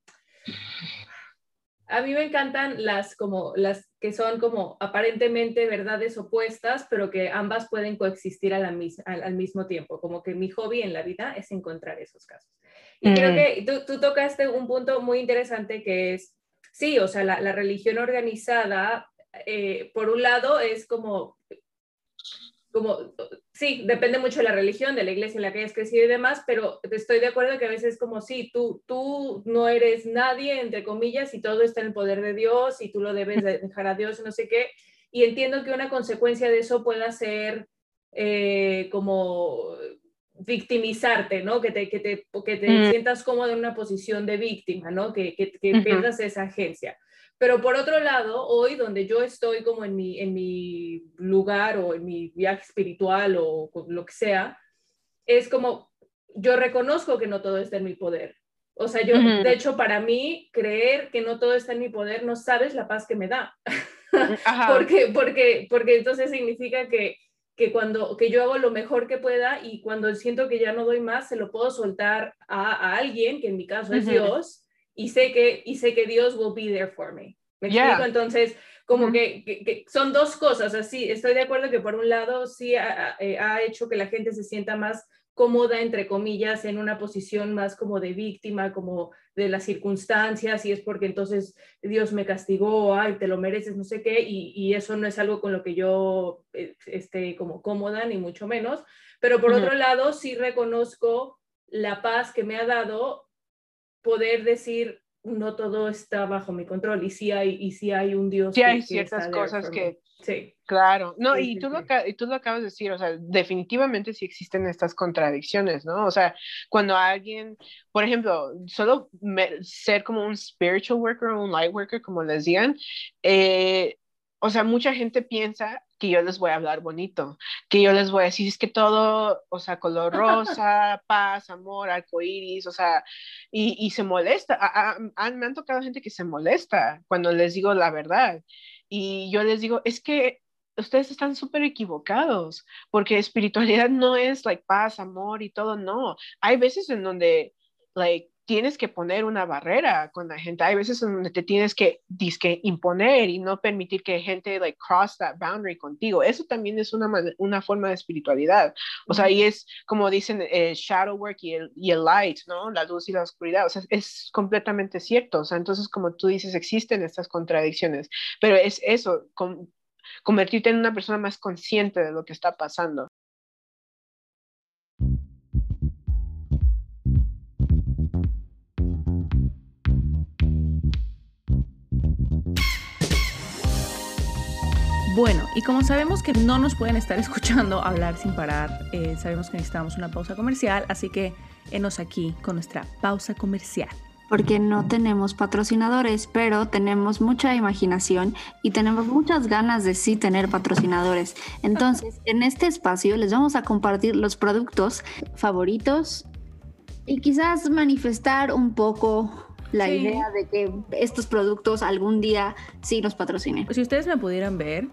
Speaker 1: A mí me encantan las como las que son como aparentemente verdades opuestas, pero que ambas pueden coexistir al, al mismo tiempo. Como que mi hobby en la vida es encontrar esos casos. Y creo que tú, tú, tocaste un punto muy interesante que es, sí, o sea, la, la religión organizada, eh, por un lado, es como, como, sí, depende mucho de la religión, de la iglesia en la que hayas crecido y demás, pero estoy de acuerdo que a veces es como, sí, tú, tú no eres nadie, entre comillas, y todo está en el poder de Dios y tú lo debes dejar a Dios, no sé qué. Y entiendo que una consecuencia de eso pueda ser eh, como victimizarte, ¿no? Que te, que te, que te mm. sientas cómodo en una posición de víctima, ¿no? Que, que, que pierdas esa agencia. Pero por otro lado, hoy donde yo estoy como en mi, en mi lugar o en mi viaje espiritual o lo que sea, es como yo reconozco que no todo está en mi poder. O sea, yo, de hecho, para mí, creer que no todo está en mi poder, no sabes la paz que me da. porque, porque, porque entonces significa que que cuando que yo hago lo mejor que pueda y cuando siento que ya no doy más, se lo puedo soltar a, alguien, que en mi caso es Dios, y sé, que, y sé que Dios will be there for me. ¿Me explico? Entonces, como que, que, son dos cosas, así, estoy de acuerdo que por un lado sí ha, eh, ha, hecho que la gente se sienta más cómoda, entre comillas, en una posición más como de víctima, como de las circunstancias, y es porque entonces Dios me castigó, ay, te lo mereces, no sé qué, y, y eso no es algo con lo que yo eh, esté como cómoda, ni mucho menos. Pero por otro lado, sí reconozco la paz que me ha dado poder decir, no todo está bajo mi control, y sí hay, y sí hay un Dios.
Speaker 3: Sí hay ciertas cosas que Sí. Claro, no, y, tú Lo, y tú lo acabas de decir, o sea, definitivamente sí existen estas contradicciones, ¿no? O sea, cuando alguien, por ejemplo, solo ser como un spiritual worker o un light worker, como les digan, eh, o sea, mucha gente piensa que yo les voy a hablar bonito, que yo les voy a decir, es que todo, o sea, color rosa, paz, amor, arcoíris, o sea, y, y se molesta. me han tocado gente que se molesta cuando les digo la verdad. Y yo les digo, es que ustedes están súper equivocados, porque espiritualidad no es like paz, amor y todo, no. Hay veces en donde like tienes que poner una barrera con la gente. Hay veces en donde te tienes que disque imponer y no permitir que gente like cross that boundary contigo. Eso también es una, una forma de espiritualidad. O sea, y es como dicen el shadow work y el, y el light, ¿no? La luz y la oscuridad. O sea, es completamente cierto. O sea, entonces como tú dices, existen estas contradicciones, pero es eso, convertirte en una persona más consciente de lo que está pasando.
Speaker 4: Bueno, y como sabemos que no nos pueden estar escuchando hablar sin parar, eh, sabemos que necesitamos una pausa comercial, así que enos aquí con nuestra pausa comercial.
Speaker 2: Porque no tenemos patrocinadores, pero tenemos mucha imaginación y tenemos muchas ganas de sí tener patrocinadores. Entonces, en este espacio les vamos a compartir los productos favoritos y quizás manifestar un poco la idea de que estos productos algún día sí nos patrocinen.
Speaker 4: Si ustedes me pudieran ver,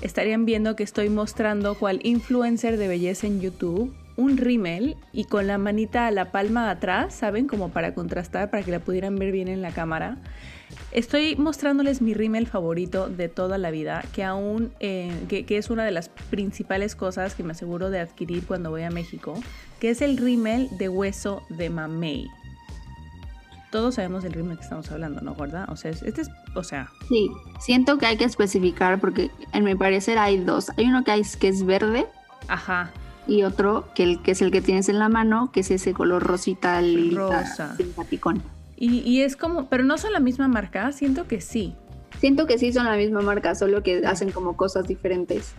Speaker 4: estarían viendo que estoy mostrando cual influencer de belleza en YouTube un rímel y con la manita a la palma atrás, ¿saben? Como para contrastar, para que la pudieran ver bien en la cámara. Estoy mostrándoles mi rímel favorito de toda la vida, que aún, eh, que, es una de las principales cosas que me aseguro de adquirir cuando voy a México, que es el rímel de hueso de mamey todos sabemos del ritmo que estamos hablando, ¿no, ¿verdad? O sea, este es, o sea.
Speaker 2: Sí, siento que hay que especificar porque en mi parecer hay dos. Hay uno que, hay, que es verde.
Speaker 4: Ajá.
Speaker 2: Y otro que, el, que es el que tienes en la mano, que es ese color rosita, lilita, Rosa. simpaticón.
Speaker 4: Y, y, es como, pero no son la misma marca, siento que sí.
Speaker 2: Siento que sí son la misma marca, solo que hacen como cosas diferentes.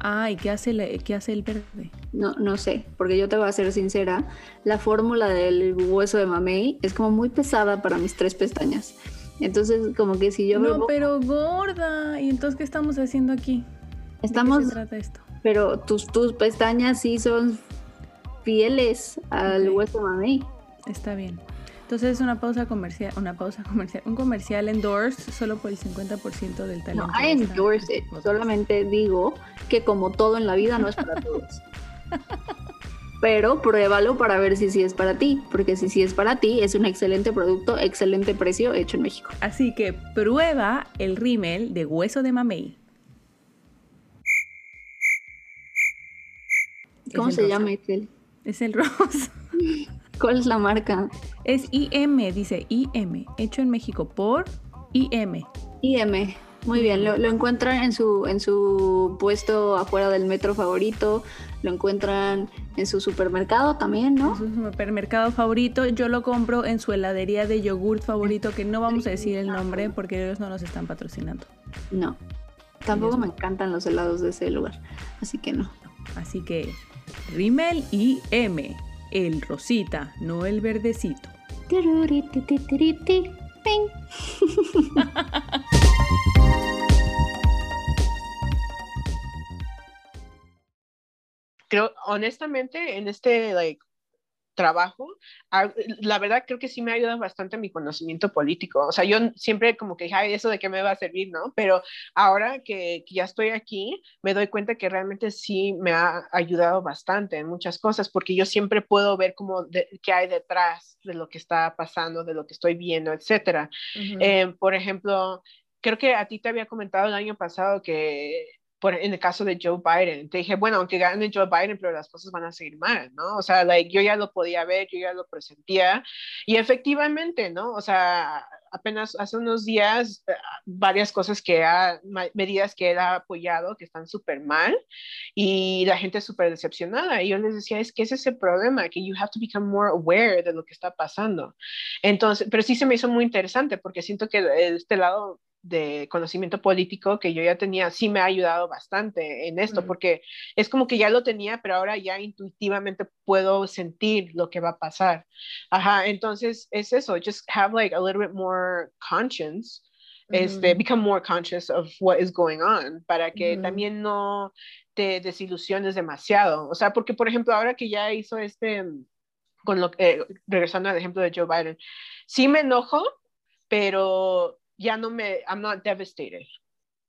Speaker 4: Ah, ¿y qué hace, el, qué hace el verde?
Speaker 2: No, no sé, porque yo te voy a ser sincera, la fórmula del hueso de mamey es como muy pesada para mis tres pestañas. Entonces, como que si yo
Speaker 4: No, pero gorda. ¿Y entonces qué estamos haciendo aquí?
Speaker 2: Estamos...
Speaker 4: ¿De qué se trata esto?
Speaker 2: Pero tus, tus pestañas sí son fieles al hueso de mamey.
Speaker 4: Está bien. Entonces es una pausa comercial, una pausa comercial, un comercial endorse solo por el 50% del talento.
Speaker 2: No, I endorse it. Solamente digo que como todo en la vida no es para todos. Pero pruébalo para ver si sí es para ti, porque si sí es para ti, es un excelente producto, excelente precio hecho en México.
Speaker 4: Así que prueba el rímel de hueso de mamey.
Speaker 2: ¿Cómo se llama, Excel?
Speaker 4: Es el rosa.
Speaker 2: ¿Cuál es la marca?
Speaker 4: Es IM, dice IM, hecho en México por IM.
Speaker 2: IM, muy bien, lo, encuentran en su, en su puesto afuera del metro favorito, lo encuentran en su supermercado también, ¿no?
Speaker 4: En su supermercado favorito, yo lo compro en su heladería de yogurt favorito, que no vamos a decir el nombre porque ellos no nos están patrocinando.
Speaker 2: No, tampoco me encantan los helados de ese lugar, así que no.
Speaker 4: Así que Rimmel IM el rosita, no el verdecito.
Speaker 3: Creo, honestamente, en este like, trabajo, la verdad creo que sí me ha ayudado bastante mi conocimiento político. O sea, yo siempre como que dije, ay, eso de qué me va a servir, ¿no? Pero ahora que, ya estoy aquí, me doy cuenta que realmente sí me ha ayudado bastante en muchas cosas, porque yo siempre puedo ver como qué hay detrás de lo que está pasando, de lo que estoy viendo, etcétera. Eh, por ejemplo, creo que a ti te había comentado el año pasado que por, en el caso de Joe Biden, te dije, bueno, aunque gane Joe Biden, pero las cosas van a seguir mal, ¿no? O sea, like, yo ya lo podía ver, yo ya lo presentía, y efectivamente, ¿no? O sea, apenas hace unos días, eh, varias cosas que ha, medidas que él ha apoyado que están súper mal, y la gente súper decepcionada, y yo les decía, es que ese es el problema, que you have to become more aware de lo que está pasando. Entonces, pero sí se me hizo muy interesante, porque siento que este lado de conocimiento político que yo ya tenía, sí me ha ayudado bastante en esto, porque es como que ya lo tenía, pero ahora ya intuitivamente puedo sentir lo que va a pasar. Ajá, entonces es eso, just have like a little bit more conscience, este, become more conscious of what is going on, para que también no te desilusiones demasiado. O sea, porque por ejemplo, ahora que ya hizo este, con lo que, regresando al ejemplo de Joe Biden, sí me enojo, pero ya no me, I'm not devastated.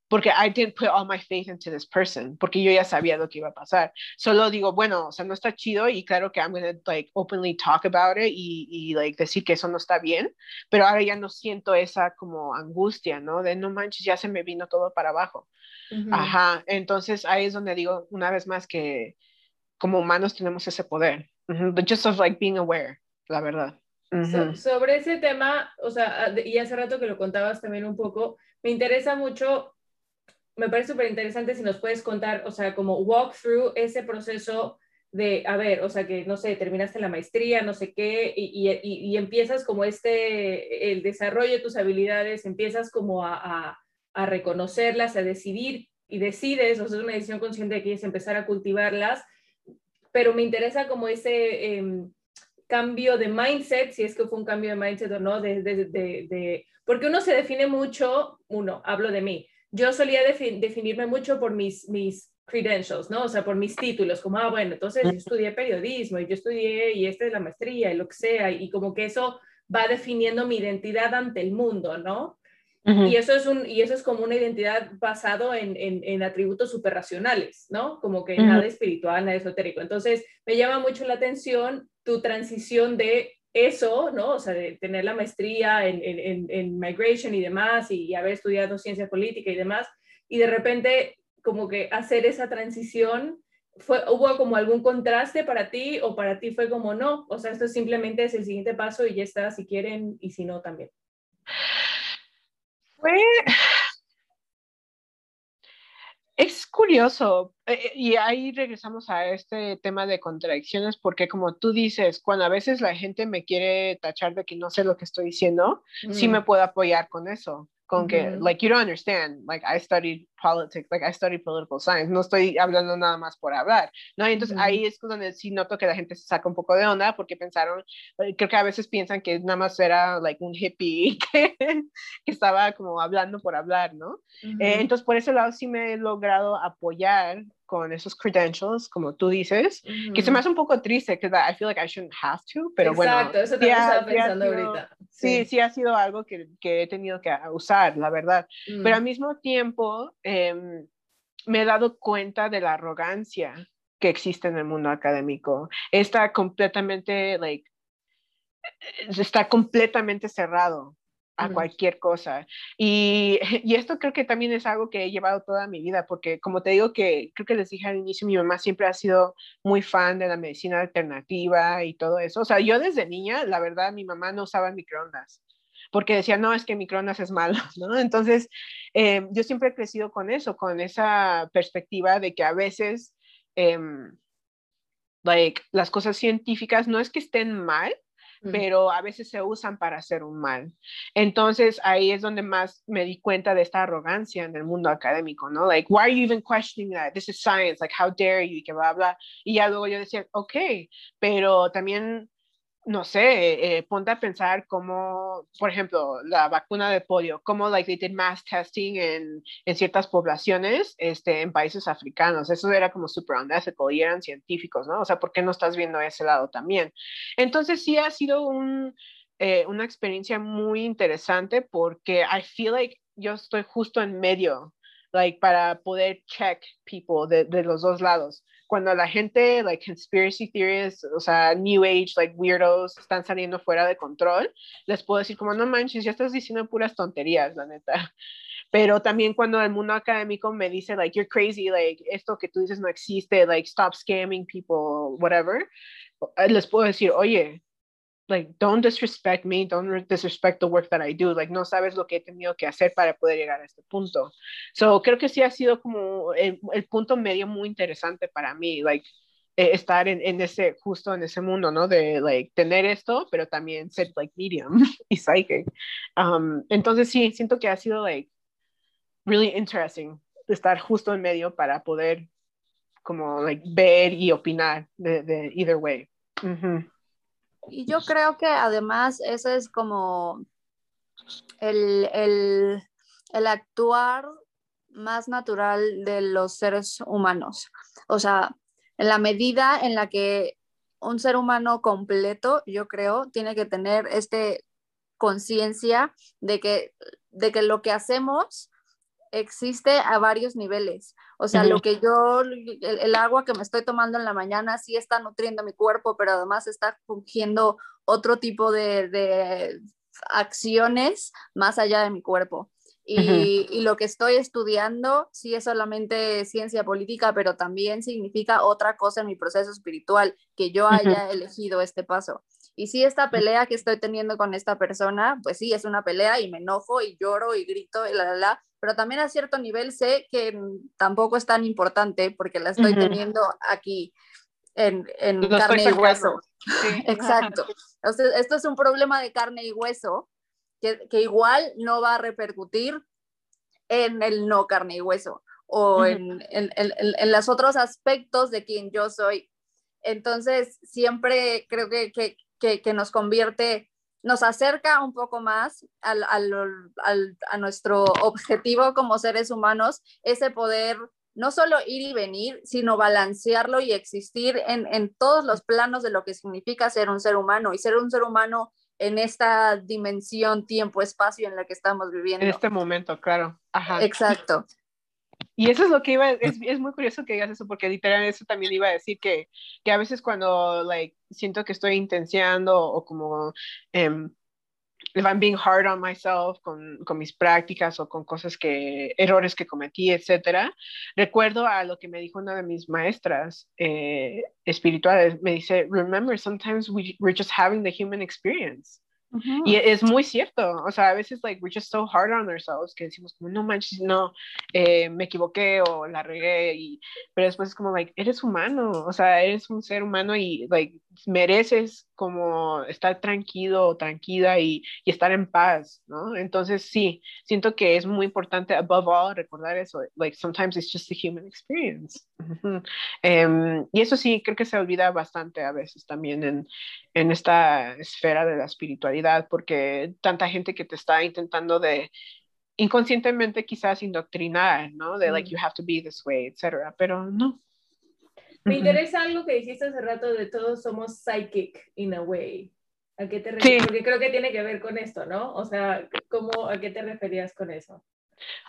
Speaker 3: Porque I didn't put all my faith into this person, porque yo ya sabía lo que iba a pasar. Solo digo, bueno, o sea, no está chido y claro que I'm going to like openly talk about it y, y like decir que eso no está bien, pero ahora ya no siento esa como angustia, ¿no? De no manches, ya se me vino todo para abajo. Ajá, entonces ahí es donde digo una vez más que como humanos tenemos ese poder. But just of like being aware, la verdad
Speaker 1: sobre ese tema, o sea, y hace rato que lo contabas también un poco, me interesa mucho, me parece súper interesante si nos puedes contar, o sea, como walk through ese proceso de, a ver, o sea, que no sé, terminaste la maestría, no sé qué, y, y, y empiezas como este, el desarrollo de tus habilidades, empiezas como a, a, a reconocerlas, a decidir, y decides, o sea, es una decisión consciente de que quieres empezar a cultivarlas, pero me interesa como ese... Eh, cambio de mindset, si es que fue un cambio de mindset o no, de, de, de, porque uno se define mucho, uno, hablo de mí, yo solía definirme mucho por mis, mis credentials, ¿no? O sea, por mis títulos, como, ah, bueno, entonces yo estudié periodismo y yo estudié y esta es la maestría y lo que sea, y como que eso va definiendo mi identidad ante el mundo, ¿no? Y, eso es un, y eso es como una identidad basado en, en, en atributos superracionales, ¿no? Como que nada espiritual, nada esotérico. Entonces, me llama mucho la atención tu transición de eso, ¿no? O sea, de tener la maestría en, en, en migration y demás, y, haber estudiado ciencia política y demás, y de repente como que hacer esa transición, fue, ¿hubo como algún contraste para ti o para ti fue como no? O sea, esto simplemente es el siguiente paso y ya está, si quieren y si no también.
Speaker 3: Fue... Es curioso, eh, eh, y ahí regresamos a este tema de contradicciones, porque como tú dices, cuando a veces la gente me quiere tachar de que no sé lo que estoy diciendo, sí me mm. puedo apoyar con eso con que, like, you don't understand, like, I studied politics, like, I studied political science, no estoy hablando nada más por hablar, ¿no? Y entonces ahí es donde sí noto que la gente se saca un poco de onda porque pensaron, eh, creo que a veces piensan que nada más era, like, un hippie que, que estaba como hablando por hablar, ¿no? Eh, entonces, por ese lado sí me he logrado apoyar con esos credentials, como tú dices, que se me hace un poco triste, que I feel like I shouldn't have to, pero bueno.
Speaker 1: Exacto, eso también estaba pensando ahorita.
Speaker 3: Sí. sí. ha sido algo que, que, he tenido que usar, la verdad. Pero al mismo tiempo, em, me he dado cuenta de la arrogancia que existe en el mundo académico. Está completamente, like, está completamente cerrado a cualquier cosa. Y, y, esto creo que también es algo que he llevado toda mi vida, porque como te digo que creo que les dije al inicio, mi mamá siempre ha sido muy fan de la medicina alternativa y todo eso. O sea, yo desde niña, la verdad, mi mamá no usaba microondas porque decía, no, es que microondas es malo, ¿no? Entonces, eh, yo siempre he crecido con eso, con esa perspectiva de que a veces, em, like, las cosas científicas no es que estén mal, pero a veces se usan para hacer un mal. Entonces ahí es donde más me di cuenta de esta arrogancia en el mundo académico, ¿no? Like, why are you even questioning that? This is science, like, how dare you, y que bla, bla. Y ya luego yo decía, ok, pero también no sé, eh, ponte a pensar cómo, por ejemplo, la vacuna de polio, cómo like they did mass testing en, en ciertas poblaciones este, en países africanos. Eso era como super unethical y eran científicos, ¿no? O sea, ¿por qué no estás viendo ese lado también? Entonces sí ha sido un, eh, una experiencia muy interesante porque I feel like yo estoy justo en medio, like para poder check people de, de los dos lados cuando la gente, like conspiracy theories, o sea, new age, like weirdos, están saliendo fuera de control, les puedo decir como, no manches, ya estás diciendo puras tonterías, la neta. Pero también cuando el mundo académico me dice, like, you're crazy, like, esto que tú dices no existe, like, stop scamming people, whatever, les puedo decir, oye, like don't disrespect me, don't disrespect the work that I do, like no sabes lo que he tenido que hacer para poder llegar a este punto. So creo que sí ha sido como el, el punto medio muy interesante para mí, like eh, estar en, en, ese justo en ese mundo, ¿no? De like tener esto, pero también ser like medium y psychic. Um, entonces sí, siento que ha sido like really interesting estar justo en medio para poder como like ver y opinar de, de either way.
Speaker 2: Y yo creo que además ese es como el, el, el actuar más natural de los seres humanos. O sea, en la medida en la que un ser humano completo, yo creo, tiene que tener este conciencia de que, de que lo que hacemos existe a varios niveles. O sea, lo que yo, el, agua que me estoy tomando en la mañana sí está nutriendo mi cuerpo, pero además está fungiendo otro tipo de, acciones más allá de mi cuerpo. Y, y, lo que estoy estudiando sí es solamente ciencia política, pero también significa otra cosa en mi proceso espiritual, que yo haya elegido este paso. Y sí, esta pelea que estoy teniendo con esta persona, pues sí, es una pelea y me enojo y lloro y grito y la, la, la, pero también a cierto nivel sé que tampoco es tan importante porque la estoy teniendo aquí en, en carne y hueso. Exacto. esto es un problema de carne y hueso que, que, igual no va a repercutir en el no carne y hueso o en, en, en, en, los otros aspectos de quien yo soy. Entonces, siempre creo que, que, que, que nos convierte nos acerca un poco más al, a nuestro objetivo como seres humanos, ese poder no solo ir y venir, sino balancearlo y existir en, en, todos los planos de lo que significa ser un ser humano y ser un ser humano en esta dimensión, tiempo, espacio en la que estamos viviendo.
Speaker 3: En este momento, claro. Ajá.
Speaker 2: Exacto.
Speaker 3: Y eso es lo que iba, es, es, muy curioso que digas eso, porque literalmente eso también iba a decir que, que a veces cuando, like, siento que estoy intenciando o como, um, if I'm being hard on myself con, con, mis prácticas o con cosas que, errores que cometí, etcétera, recuerdo a lo que me dijo una de mis maestras eh, espirituales, me dice, remember, sometimes we, we're just having the human experience. Y es muy cierto, o sea, a veces, like, we're just so hard on ourselves que decimos como, no manches, no, eh, me equivoqué o la regué, y, pero después es como, like, eres humano, o sea, eres un ser humano y, like, mereces como estar tranquilo o tranquila y, y, estar en paz, ¿no? Entonces, sí, siento que es muy importante, above all, recordar eso, like, sometimes it's just a human experience. um, y eso sí, creo que se olvida bastante a veces también en, en esta esfera de la espiritualidad, porque tanta gente que te está intentando de inconscientemente quizás indoctrinar, ¿no? De like, you have to be this way, etcétera, pero no,
Speaker 1: me interesa algo que dijiste hace rato de todos somos psychic in a way. ¿A qué te refieres? Porque creo que tiene que ver con esto, ¿no? O sea, ¿cómo, ¿a qué te referías con eso?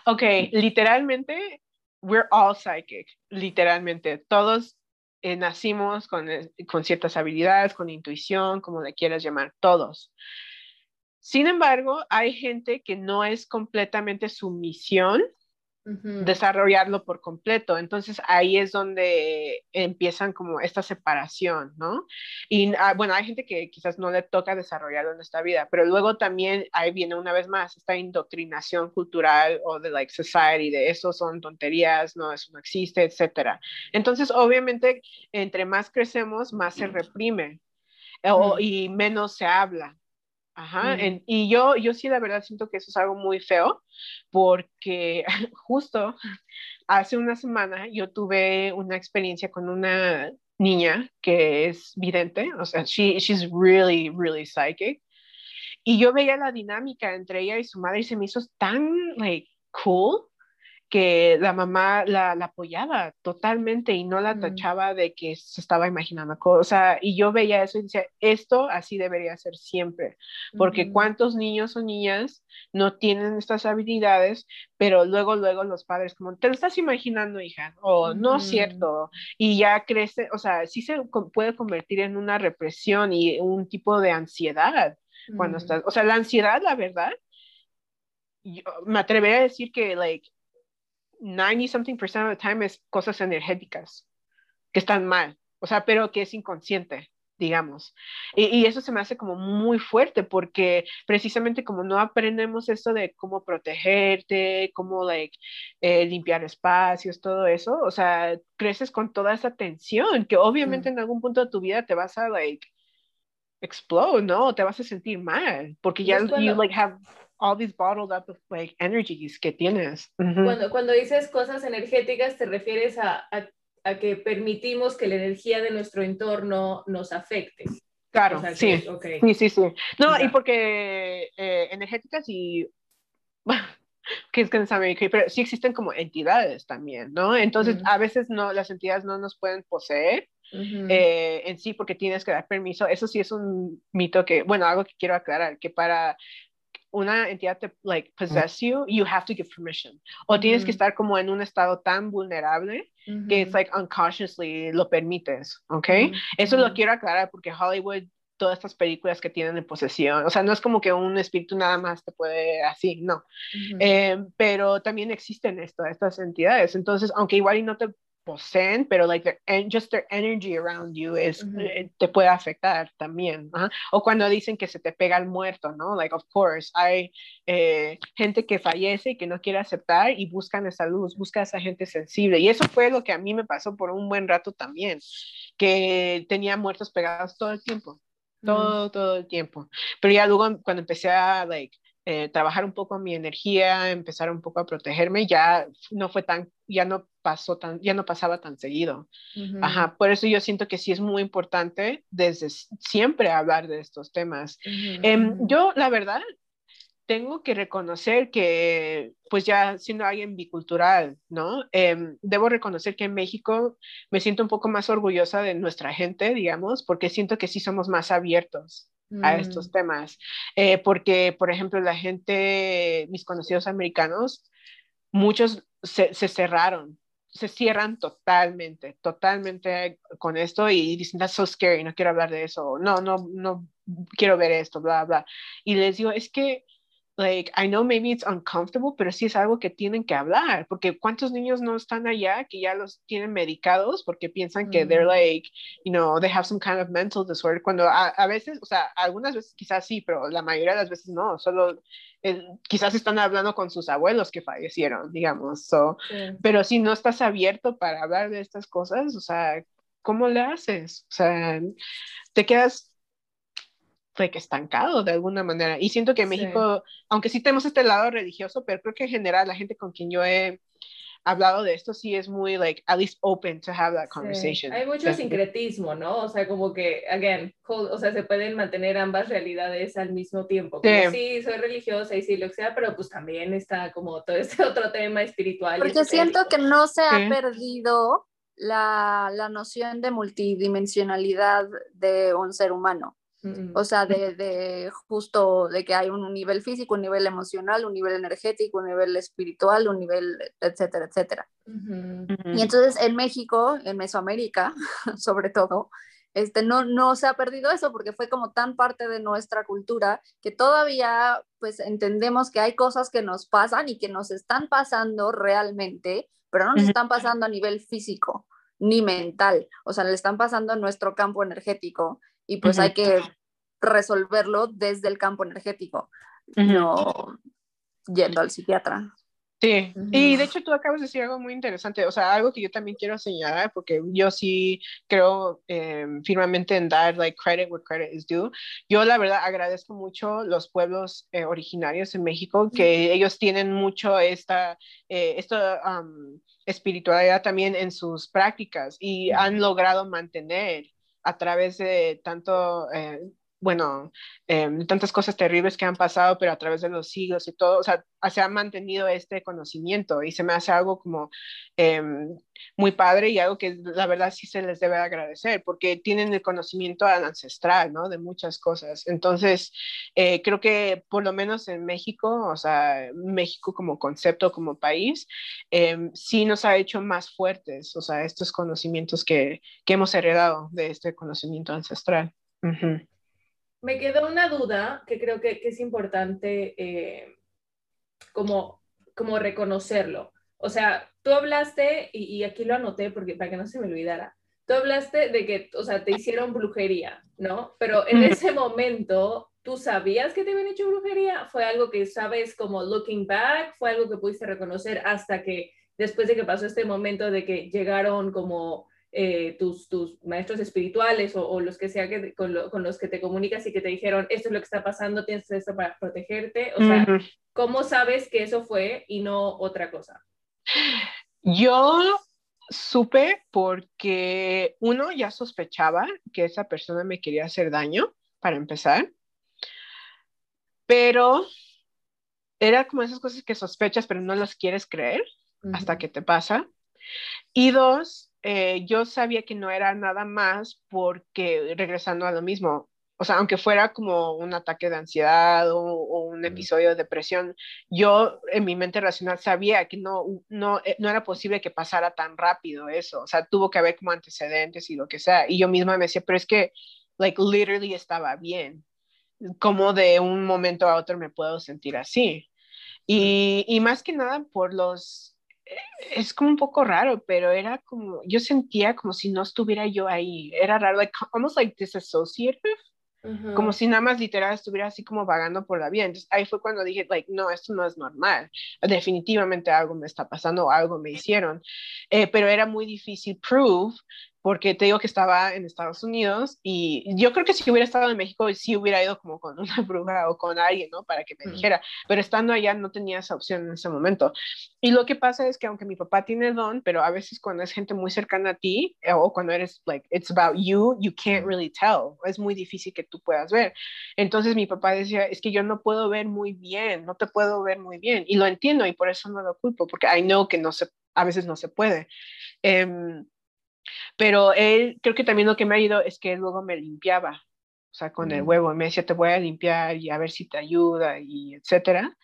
Speaker 3: Ok, literalmente, we're all psychic, literalmente. Todos eh, nacimos con, eh, con ciertas habilidades, con intuición, como le quieras llamar, todos. Sin embargo, hay gente que no es completamente su misión desarrollarlo por completo. Entonces ahí es donde empiezan como esta separación, ¿no? Y ah, bueno, hay gente que quizás no le toca desarrollarlo en esta vida, pero luego también ahí viene una vez más esta indoctrinación cultural o de like society, de eso son tonterías, no, eso no existe, etcétera. Entonces, obviamente, entre más crecemos, más se reprime. y menos se habla, Ajá, mm. y yo, yo sí, la verdad, siento que eso es algo muy feo, porque justo hace una semana yo tuve una experiencia con una niña que es vidente, o sea, she, she's really, really psychic. Y yo veía la dinámica entre ella y su madre y se me hizo tan, like, cool, que la mamá la, apoyaba totalmente y no la mm. tachaba de que se estaba imaginando cosas. Y yo veía eso y decía, esto así debería ser siempre, porque cuántos niños o niñas no tienen estas habilidades, pero luego, luego los padres como, te lo estás imaginando, hija, o no es cierto, y ya crece, o sea, sí se puede convertir en una represión y un tipo de ansiedad cuando mm. estás, o sea, la ansiedad, la verdad, yo me atrevería a decir que, like, 90 something percent of the time es cosas energéticas que están mal, o sea, pero que es inconsciente, digamos. Y, eso se me hace como muy fuerte porque precisamente como no aprendemos esto de cómo protegerte, cómo like, eh, limpiar espacios, todo eso, o sea, creces con toda esa tensión que obviamente mm. en algún punto de tu vida te vas a like explode, ¿no? Te vas a sentir mal porque ya you like have all these bottled up like energies que tienes.
Speaker 1: cuando, cuando dices cosas energéticas, te refieres a, a, que permitimos que la energía de nuestro entorno nos afecte.
Speaker 3: Claro, sí. sí. Sí, sí, No, y porque eh, energéticas y que es que no sabe, pero sí existen como entidades también, ¿no? Entonces, a veces no, las entidades no nos pueden poseer eh, en sí porque tienes que dar permiso. Eso sí es un mito que, bueno, algo que quiero aclarar, que para una entidad te like possess you, you have to give permission. O tienes que estar como en un estado tan vulnerable que es like unconsciously lo permites, ¿ok? Eso lo quiero aclarar porque Hollywood todas estas películas que tienen de posesión. O sea, no es como que un espíritu nada más te puede así, no. Eh, pero también existen esto, estas entidades. Entonces, aunque igual y no te poseen, pero like just their energy around you es, eh, te puede afectar también. O cuando dicen que se te pega el muerto, ¿no? Like, of course, hay eh, gente que fallece y que no quiere aceptar y buscan esa luz, busca esa gente sensible. Y eso fue lo que a mí me pasó por un buen rato también, que tenía muertos pegados todo el tiempo, todo, todo el tiempo. Pero ya luego cuando empecé a, like, eh, trabajar un poco mi energía, empezar un poco a protegerme, ya no fue tan, ya no pasó tan, ya no pasaba tan seguido. Ajá, por eso yo siento que sí es muy importante desde siempre hablar de estos temas. Em, yo, la verdad, tengo que reconocer que, pues ya siendo alguien bicultural, ¿no? Em, debo reconocer que en México me siento un poco más orgullosa de nuestra gente, digamos, porque siento que sí somos más abiertos a estos mm. temas. Eh, porque, por ejemplo, la gente, mis conocidos americanos, muchos se, cerraron, se cierran totalmente, totalmente con esto y dicen, that's so scary, no quiero hablar de eso, no, no, no quiero ver esto, bla, bla. Y les digo, es que like, I know maybe it's uncomfortable, pero sí es algo que tienen que hablar, porque cuántos niños no están allá que ya los tienen medicados porque piensan que they're mm. like, you know, they have some kind of mental disorder, cuando a, a veces, o sea, algunas veces quizás sí, pero la mayoría de las veces no, solo eh, quizás están hablando con sus abuelos que fallecieron, digamos, so, pero si no estás abierto para hablar de estas cosas, o sea, ¿cómo le haces? O sea, te quedas que estancado de alguna manera. Y siento que en México, aunque sí tenemos este lado religioso, pero creo que en general la gente con quien yo he hablado de esto sí es muy, like, at least open to have that conversation.
Speaker 1: Hay mucho sincretismo, ¿no? O sea, como que, again, o sea, se pueden mantener ambas realidades al mismo tiempo. Como, sí. soy religiosa y sí, lo que sea, pero pues también está como todo este otro tema espiritual.
Speaker 2: Porque siento que no se ha perdido la, la noción de multidimensionalidad de un ser humano. O sea, de, de, justo de que hay un nivel físico, un nivel emocional, un nivel energético, un nivel espiritual, un nivel, etcétera, etcétera. Y entonces en México, en Mesoamérica, sobre todo, este, no, no se ha perdido eso porque fue como tan parte de nuestra cultura que todavía pues entendemos que hay cosas que nos pasan y que nos están pasando realmente, pero no nos están pasando a nivel físico ni mental, o sea, le están pasando a nuestro campo energético y pues hay que resolverlo desde el campo energético, no yendo al psiquiatra.
Speaker 3: Sí, y de hecho tú acabas de decir algo muy interesante, o sea, algo que yo también quiero señalar, porque yo sí creo eh, firmemente en dar like credit where credit is due. Yo la verdad agradezco mucho los pueblos eh, originarios en México, que ellos tienen mucho esta, eh, esta espiritualidad también en sus prácticas y han logrado mantener a través de tanto, eh, bueno, em, tantas cosas terribles que han pasado, pero a través de los siglos y todo, o sea, se ha mantenido este conocimiento y se me hace algo como em, muy padre y algo que la verdad sí se les debe agradecer porque tienen el conocimiento ancestral, ¿no? De muchas cosas. Entonces, eh, creo que por lo menos en México, o sea, México como concepto, como país, em, sí nos ha hecho más fuertes, o sea, estos conocimientos que, que hemos heredado de este conocimiento ancestral.
Speaker 1: Me quedó una duda que creo que, que es importante eh, como, como reconocerlo. O sea, tú hablaste, y, aquí lo anoté porque para que no se me olvidara, tú hablaste de que, o sea, te hicieron brujería, ¿no? Pero en ese momento, ¿tú sabías que te habían hecho brujería? ¿Fue algo que sabes como looking back? ¿Fue algo que pudiste reconocer hasta que después de que pasó este momento de que llegaron como eh, tus, tus maestros espirituales o, los que sea que, con, los que te comunicas y que te dijeron, esto es lo que está pasando, tienes esto para protegerte? O sea, ¿cómo sabes que eso fue y no otra cosa?
Speaker 3: Yo supe porque uno ya sospechaba que esa persona me quería hacer daño, para empezar, pero era como esas cosas que sospechas pero no las quieres creer hasta que te pasa. Y dos, eh, yo sabía que no era nada más porque regresando a lo mismo, o sea, aunque fuera como un ataque de ansiedad o, un episodio de depresión, yo en mi mente racional sabía que no, no, eh, no era posible que pasara tan rápido eso, o sea, tuvo que haber como antecedentes y lo que sea, y yo misma me decía, pero es que, like, literally estaba bien, como de un momento a otro me puedo sentir así. Y, y más que nada por los, es como un poco raro, pero era como, yo sentía como si no estuviera yo ahí, era raro, like, almost like disassociative como si nada más literal estuviera así como vagando por la vida. Entonces ahí fue cuando dije, like, no, esto no es normal. Definitivamente algo me está pasando, algo me hicieron. Eh, pero era muy difícil prove porque te digo que estaba en Estados Unidos y yo creo que si hubiera estado en México sí hubiera ido como con una bruja o con alguien, ¿no? Para que me dijera, pero estando allá no tenía esa opción en ese momento. Y lo que pasa es que aunque mi papá tiene don, pero a veces cuando es gente muy cercana a ti eh, o cuando eres, like, it's about you, you can't really tell. Es muy difícil que tú puedas ver. Entonces mi papá decía, es que yo no puedo ver muy bien, no te puedo ver muy bien. Y lo entiendo y por eso no lo culpo, porque I know que no se, a veces no se puede. Um, pero él, creo que también lo que me ha ido es que él luego me limpiaba, o sea, con el mm. huevo, me decía, te voy a limpiar y a ver si te ayuda y etcétera.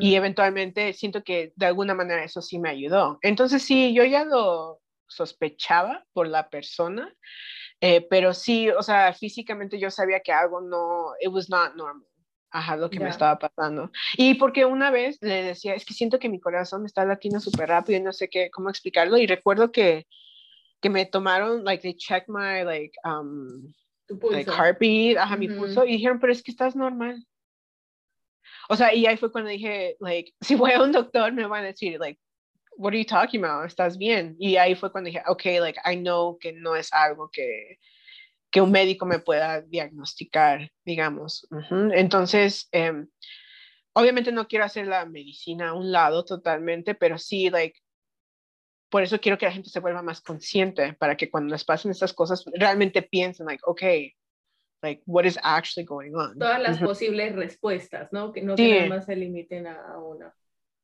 Speaker 3: Y eventualmente siento que de alguna manera eso sí me ayudó. Entonces sí, yo ya lo sospechaba por la persona, eh, pero sí, o sea, físicamente yo sabía que algo no, it was not normal. ajá, lo que me estaba pasando. Y porque una vez le decía, es que siento que mi corazón está latiendo súper rápido y no sé qué, cómo explicarlo. Y recuerdo que, que me tomaron, like, they checked my, like, um, like heartbeat, ajá, mi pulso, y dijeron, pero es que estás normal. O sea, y ahí fue cuando dije, like, si voy a un doctor me van a decir, like, what are you talking about? ¿Estás bien? Y ahí fue cuando dije, okay, like, I know que no es algo que, que un médico me pueda diagnosticar, digamos. Entonces, em, obviamente no quiero hacer la medicina a un lado totalmente, pero sí, like, por eso quiero que la gente se vuelva más consciente para que cuando les pasen estas cosas realmente piensen, like, okay, like, what is actually going on.
Speaker 1: Todas las posibles respuestas, ¿no? Que no que más se limiten a una.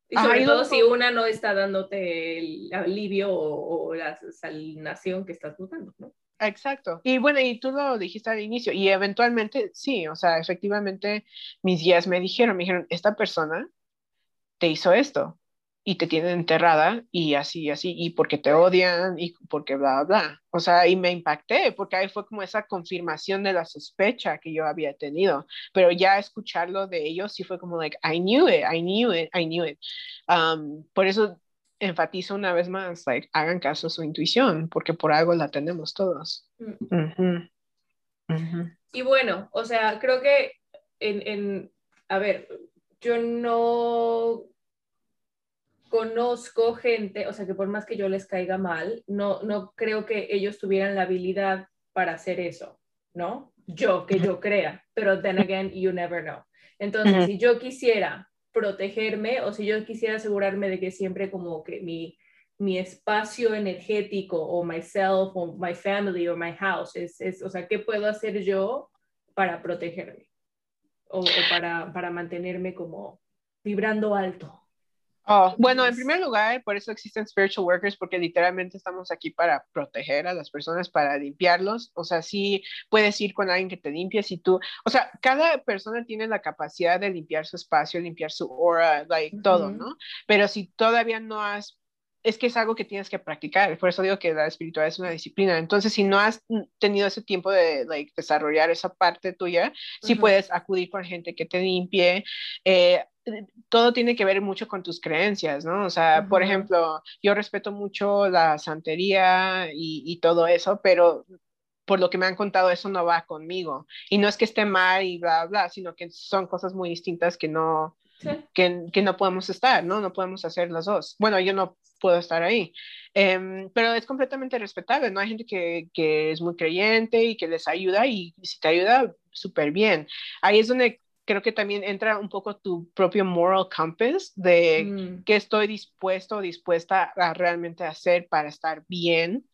Speaker 1: Y sobre todo si una no está dándote el alivio o, o la salinación que estás buscando, ¿no?
Speaker 3: Exacto. Y bueno, y tú lo dijiste al inicio, y eventualmente sí, o sea, efectivamente mis guías me dijeron, me dijeron, esta persona te hizo esto y te tienen enterrada y así, así, y porque te odian y porque bla, bla. O sea, y me impacté porque ahí fue como esa confirmación de la sospecha que yo había tenido, pero ya escucharlo de ellos sí fue como like, I knew it, I knew it, I knew it. Um, por eso enfatizo una vez más, like, hagan caso a su intuición, porque por algo la tenemos todos. Mm.
Speaker 1: Y bueno, o sea, creo que en, en, a ver, yo no conozco gente, o sea, que por más que yo les caiga mal, no, no creo que ellos tuvieran la habilidad para hacer eso, ¿no? Yo, que yo crea, pero then again, you never know. Entonces, si yo quisiera protegerme o si yo quisiera asegurarme de que siempre como que mi, mi espacio energético o myself o my family o my house es, es, o sea, ¿qué puedo hacer yo para protegerme? O, para, para mantenerme como vibrando alto.
Speaker 3: Oh, bueno, en primer lugar, por eso existen spiritual workers, porque literalmente estamos aquí para proteger a las personas, para limpiarlos. O sea, sí puedes ir con alguien que te limpie si tú, o sea, cada persona tiene la capacidad de limpiar su espacio, limpiar su aura, like, todo, ¿no? Pero si todavía no has es que es algo que tienes que practicar. Por eso digo que la espiritualidad es una disciplina. Entonces, si no has tenido ese tiempo de like, desarrollar esa parte tuya, sí puedes acudir con gente que te limpie. Eh, todo tiene que ver mucho con tus creencias, ¿no? O sea, por ejemplo, yo respeto mucho la santería y, todo eso, pero por lo que me han contado, eso no va conmigo. Y no es que esté mal y bla, bla, sino que son cosas muy distintas que no, que, que, no podemos estar, ¿no? No podemos hacer las dos. Bueno, yo no puedo estar ahí. Em, pero es completamente respetable, ¿no? Hay gente que, que, es muy creyente y que les ayuda y si te ayuda, súper bien. Ahí es donde creo que también entra un poco tu propio moral compass de mm. qué estoy dispuesto o dispuesta a realmente hacer para estar bien,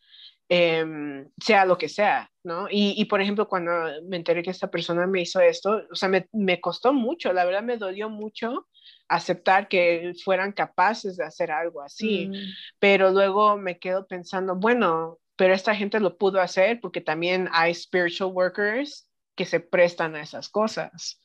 Speaker 3: em, sea lo que sea, ¿no? Y, y, por ejemplo, cuando me enteré que esta persona me hizo esto, o sea, me, me costó mucho, la verdad me dolió mucho aceptar que fueran capaces de hacer algo así, mm. pero luego me quedo pensando, bueno, pero esta gente lo pudo hacer porque también hay spiritual workers que se prestan a esas cosas.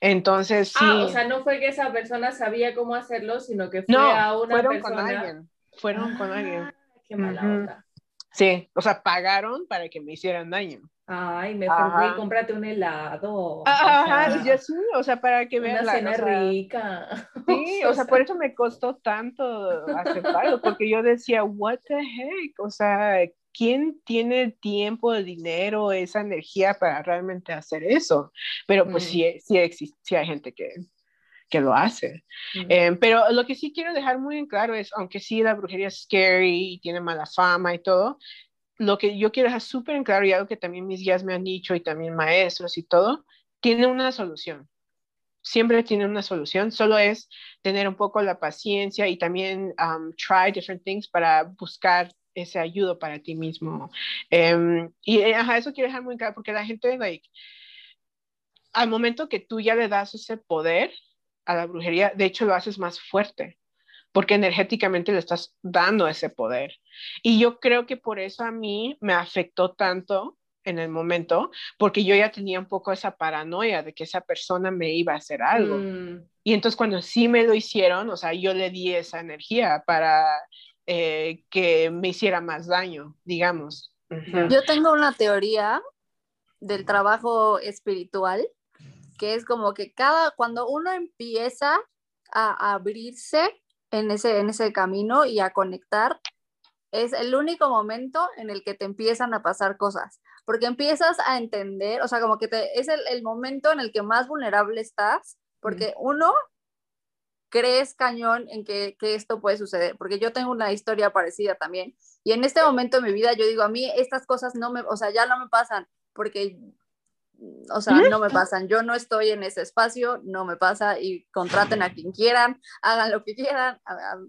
Speaker 3: Entonces, sí.
Speaker 1: Ah, o sea, no fue que esa persona sabía cómo hacerlo, sino que fue a una
Speaker 3: fueron
Speaker 1: persona.
Speaker 3: con alguien. Fueron con alguien.
Speaker 1: Ah, qué mala onda.
Speaker 3: Sí, o sea, pagaron para que me hicieran daño.
Speaker 1: Ay, mejor fui, cómprate un helado.
Speaker 3: Ajá, o sea, sí, o sea, para que vean
Speaker 1: la cena rica.
Speaker 3: Sí, o sea, por eso me costó tanto aceptarlo, porque yo decía, what the heck, o sea, ¿quién tiene el tiempo, el dinero, esa energía para realmente hacer eso? Pero pues sí, mm. sí, existe, sí hay gente que, que lo hace. Mm. Eh, pero lo que sí quiero dejar muy en claro es, aunque sí la brujería es scary y tiene mala fama y todo, lo que yo quiero dejar súper en claro y algo que también mis guías me han dicho y también maestros y todo, tiene una solución. Siempre tiene una solución, solo es tener un poco la paciencia y también um, try different things para buscar ese ayudo para ti mismo. Em, y eh, ajá, eso quiero dejar muy claro porque la gente, like, al momento que tú ya le das ese poder a la brujería, de hecho lo haces más fuerte porque energéticamente le estás dando ese poder. Y yo creo que por eso a mí me afectó tanto en el momento, porque yo ya tenía un poco esa paranoia de que esa persona me iba a hacer algo. Mm. Y entonces cuando sí me lo hicieron, o sea, yo le di esa energía para eh, que me hiciera más daño, digamos.
Speaker 2: Yo tengo una teoría del trabajo espiritual que es como que cada, cuando uno empieza a abrirse en ese, en ese camino y a conectar, es el único momento en el que te empiezan a pasar cosas, porque empiezas a entender, o sea, como que te, es el, el momento en el que más vulnerable estás, porque uno, crees cañón en que, que, esto puede suceder, porque yo tengo una historia parecida también, y en este momento de mi vida yo digo, a mí estas cosas no me, o sea, ya no me pasan, porque, o sea, no me pasan, yo no estoy en ese espacio, no me pasa, y contraten a quien quieran, hagan lo que quieran,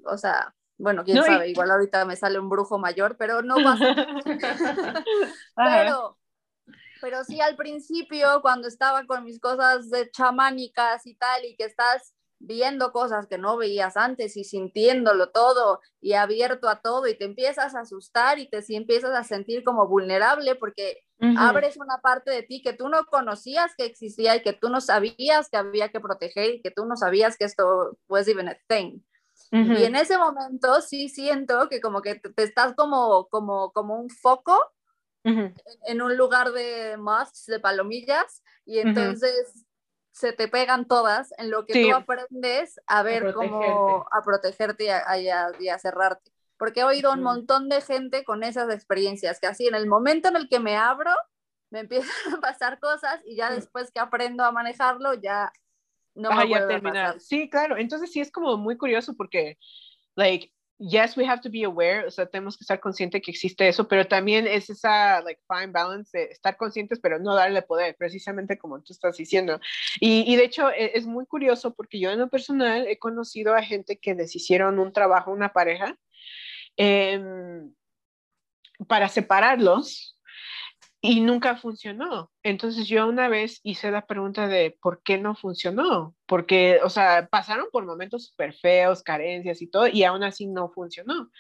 Speaker 2: o sea, bueno, quién sabe, igual ahorita me sale un brujo mayor, pero no pasa. pero, pero sí al principio, cuando estaba con mis cosas de chamánicas y tal, y que estás viendo cosas que no veías antes y sintiéndolo todo y abierto a todo y te empiezas a asustar y te empiezas a sentir como vulnerable porque abres una parte de ti que tú no conocías que existía y que tú no sabías que había que proteger y que tú no sabías que esto was even a thing. Y en ese momento sí siento que como que te, estás como, como, como un foco en, un lugar de moths, de palomillas, y entonces se te pegan todas en lo que tú aprendes a ver cómo a protegerte y a, y a, cerrarte. Porque he oído un montón de gente con esas experiencias, que así en el momento en el que me abro, me empiezan a pasar cosas y ya después que aprendo a manejarlo, ya no a terminar.
Speaker 3: Sí, claro. Entonces sí es como muy curioso porque, like, yes, we have to be aware, o sea, tenemos que estar conscientes que existe eso, pero también es esa, like, fine balance de estar conscientes, pero no darle poder, precisamente como tú estás diciendo. Y, y de hecho, es, es, muy curioso porque yo en lo personal he conocido a gente que les hicieron un trabajo, una pareja, eh, para separarlos y nunca funcionó. Entonces yo una vez hice la pregunta de por qué no funcionó, porque, o sea, pasaron por momentos súper feos, carencias y todo, y aún así no funcionó.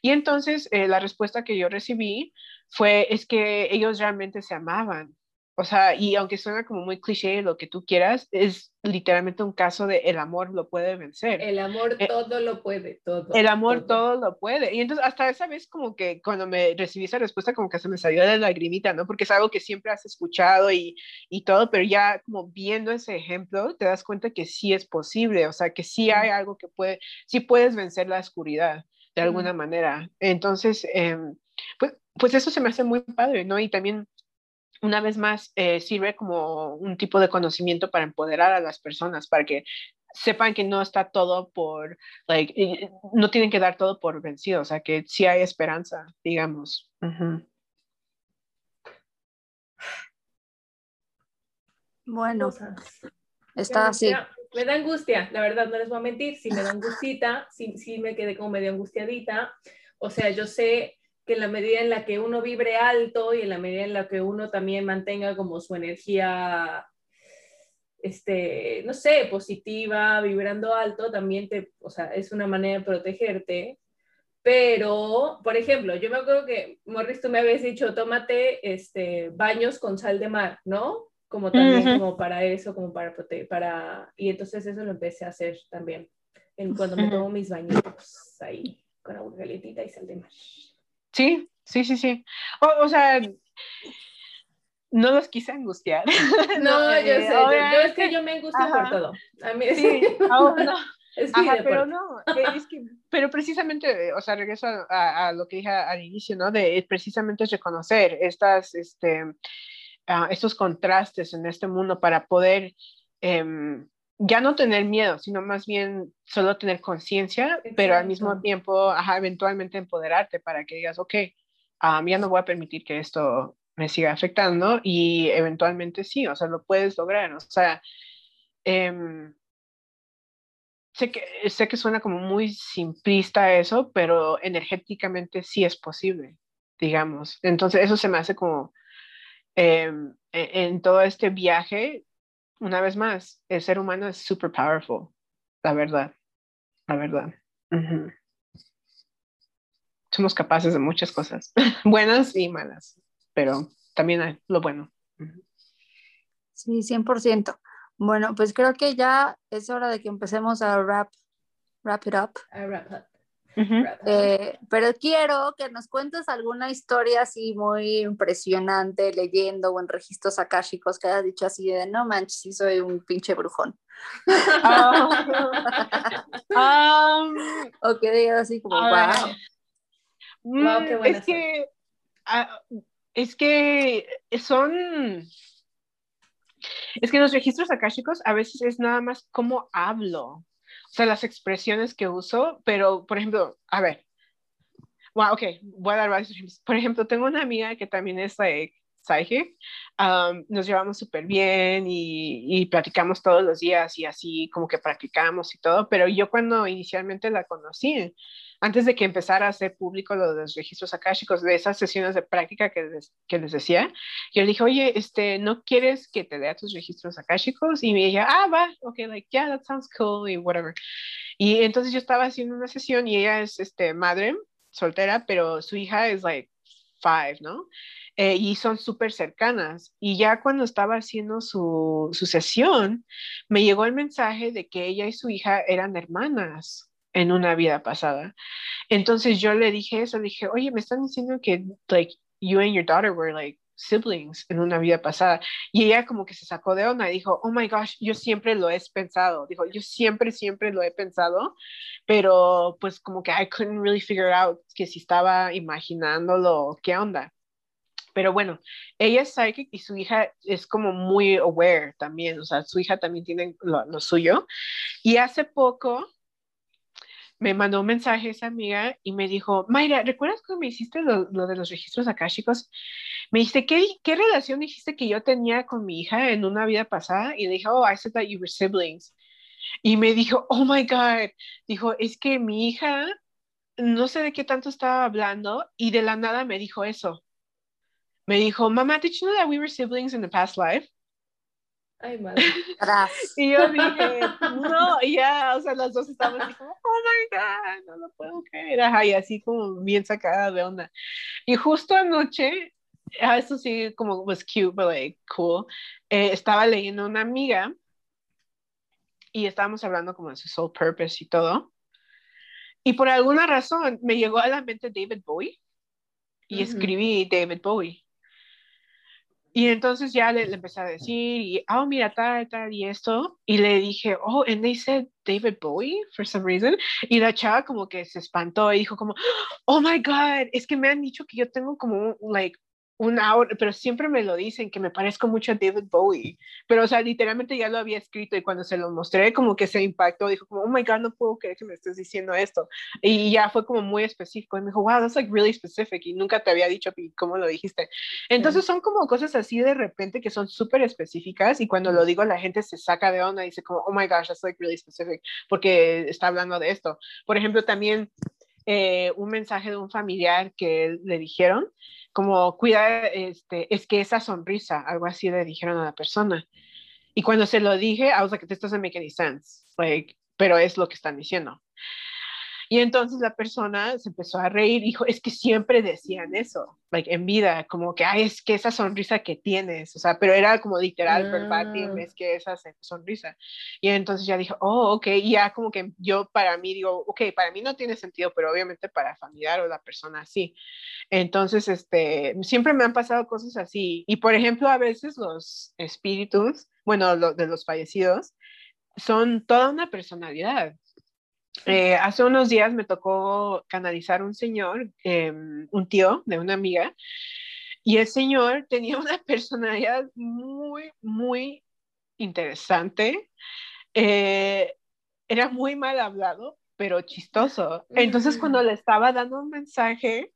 Speaker 3: Y entonces eh, la respuesta que yo recibí fue, es que ellos realmente se amaban. O sea, y aunque suena como muy cliché lo que tú quieras, es literalmente un caso de el amor lo puede vencer.
Speaker 1: El amor eh, todo lo puede, todo.
Speaker 3: El amor todo. lo puede. Y entonces hasta esa vez como que cuando me recibí esa respuesta como que se me salió la lagrimita, ¿no? Porque es algo que siempre has escuchado y, y todo, pero ya como viendo ese ejemplo te das cuenta que sí es posible, o sea, que sí hay algo que puede, sí puedes vencer la oscuridad de alguna manera. Entonces, em, pues, pues eso se me hace muy padre, ¿no? Y también una vez más, eh, sirve como un tipo de conocimiento para empoderar a las personas, para que sepan que no está todo por, like, no tienen que dar todo por vencido, o sea, que sí hay esperanza, digamos.
Speaker 2: Bueno, está así.
Speaker 1: Me da angustia, la verdad, no les voy a mentir, si me da angustita, sí, sí me quedé como medio angustiadita. O sea, yo sé que en la medida en la que uno vibre alto y en la medida en la que uno también mantenga como su energía, este, no sé, positiva, vibrando alto, también te, o sea, es una manera de protegerte. Pero, por ejemplo, yo me acuerdo que, Morris, tú me habías dicho, tómate este, baños con sal de mar, ¿no? Como también como para eso, como para proteger, para... Y entonces eso lo empecé a hacer también, en, cuando me tomo mis bañitos ahí, con agua calientita y sal de mar.
Speaker 3: Sí, sí, sí, sí. O, sea, no los quise angustiar.
Speaker 1: No, yo eh, sé, yo, es que yo me angustio por todo. A mí sí,
Speaker 3: no. Ajá, pero no, eh, es que, pero precisamente, o sea, regreso a, a, lo que dije al inicio, ¿no? De precisamente es reconocer estas, este, uh, estos contrastes en este mundo para poder um, ya no tener miedo, sino más bien solo tener conciencia, pero al mismo tiempo, ajá, eventualmente empoderarte para que digas, ok, um, ya no voy a permitir que esto me siga afectando y eventualmente sí, o sea, lo puedes lograr, o sea, eh, sé, que, sé que suena como muy simplista eso, pero energéticamente sí es posible, digamos. Entonces, eso se me hace como... Em, e, en todo este viaje una vez más, el ser humano es super powerful, la verdad, la verdad. Somos capaces de muchas cosas, buenas y malas, pero también hay lo bueno.
Speaker 2: Sí, 100%. Bueno, pues creo que ya es hora de que empecemos a wrap, wrap it up.
Speaker 1: A wrap up.
Speaker 2: Eh, pero quiero que nos cuentes alguna historia así muy impresionante, leyendo o en registros akáshicos que hayas dicho así de no manches, sí soy un pinche brujón.
Speaker 3: Um,
Speaker 2: o que digas así como, wow.
Speaker 3: Mm, es que, ah, es que son, es que los registros akáshicos a veces es nada más cómo hablo, o sea, las expresiones que uso, pero, por ejemplo, a ver, wow, ok, voy a dar varios ejemplos. Por ejemplo, tengo una amiga que también es like, psychic, um, nos llevamos súper bien y, y, platicamos todos los días y así como que practicamos y todo, pero yo cuando inicialmente la conocí, antes de que empezara a hacer público lo de los registros akáshicos, de esas sesiones de práctica que les, que les decía, yo le dije, oye, este, ¿no quieres que te dé tus registros akáshicos? Y ella, ah, va, ok, like, yeah, that sounds cool y whatever. Y entonces yo estaba haciendo una sesión y ella es este, madre soltera, pero su hija es like five, ¿no? Eh, y son súper cercanas. Y ya cuando estaba haciendo su, su sesión, me llegó el mensaje de que ella y su hija eran hermanas en una vida pasada. Entonces yo le dije eso, le dije, oye, me están diciendo que, like, you and your daughter were, like, siblings en una vida pasada. Y ella como que se sacó de onda y dijo, oh my gosh, yo siempre lo he pensado. Dijo, yo siempre, siempre lo he pensado, pero pues como que I couldn't really figure out que si estaba imaginándolo, qué onda. Pero bueno, ella es psychic y su hija es como muy aware también, o sea, su hija también tiene lo, lo suyo. Y hace poco me mandó un mensaje esa amiga y me dijo, Mayra, ¿recuerdas cuando me hiciste lo, de los registros akáshicos? Me dijiste, ¿qué, ¿qué relación dijiste que yo tenía con mi hija en una vida pasada? Y le dije, oh, I said that you were siblings. Y me dijo, oh my God, dijo, es que mi hija, no sé de qué tanto estaba hablando y de la nada me dijo eso. Me dijo, mamá, did you know that we were siblings in the past life?
Speaker 1: Ay, madre.
Speaker 3: y yo dije, no, y ya, o sea, las dos estábamos así como, oh my God, no lo puedo creer. Ajá, y así como bien sacada de onda. Y justo anoche, ah, eso sí, como was cute, but like cool, eh, estaba leyendo una amiga y estábamos hablando como de su soul purpose y todo. Y por alguna razón me llegó a la mente David Bowie y escribí David Bowie. Y entonces ya le, empecé a decir, y, oh, mira, tal, tal, y esto. Y le dije, oh, and they said David Bowie for some reason. Y la chava como que se espantó y dijo como, oh my God, es que me han dicho que yo tengo como, like, una hora, pero siempre me lo dicen que me parezco mucho a David Bowie, pero o sea, literalmente ya lo había escrito y cuando se lo mostré como que se impactó, dijo como, oh my god, no puedo creer que me estés diciendo esto, y ya fue como muy específico, y me dijo, wow, that's like really specific, y nunca te había dicho cómo lo dijiste. Entonces son como cosas así de repente que son súper específicas y cuando lo digo la gente se saca de onda y dice como, oh my gosh, that's like really specific, porque está hablando de esto. Por ejemplo, también eh, un mensaje de un familiar que le dijeron, como cuida, este, es que esa sonrisa, algo así le dijeron a la persona. Y cuando se lo dije, I was like, this doesn't make any sense, like, pero es lo que están diciendo. Y entonces la persona se empezó a reír dijo, es que siempre decían eso, like en vida, como que, ay, es que esa sonrisa que tienes, o sea, pero era como literal, verbatim, ah. es que esa sonrisa. Y entonces ya dijo, oh, ok, y ya como que yo para mí digo, ok, para mí no tiene sentido, pero obviamente para familiar o la persona sí. Entonces, este, siempre me han pasado cosas así. Y por ejemplo, a veces los espíritus, bueno, lo, de los fallecidos, son toda una personalidad. Eh, hace unos días me tocó canalizar un señor, em, un tío de una amiga, y el señor tenía una personalidad muy, muy interesante. Eh, era muy mal hablado, pero chistoso. Entonces, cuando le estaba dando un mensaje,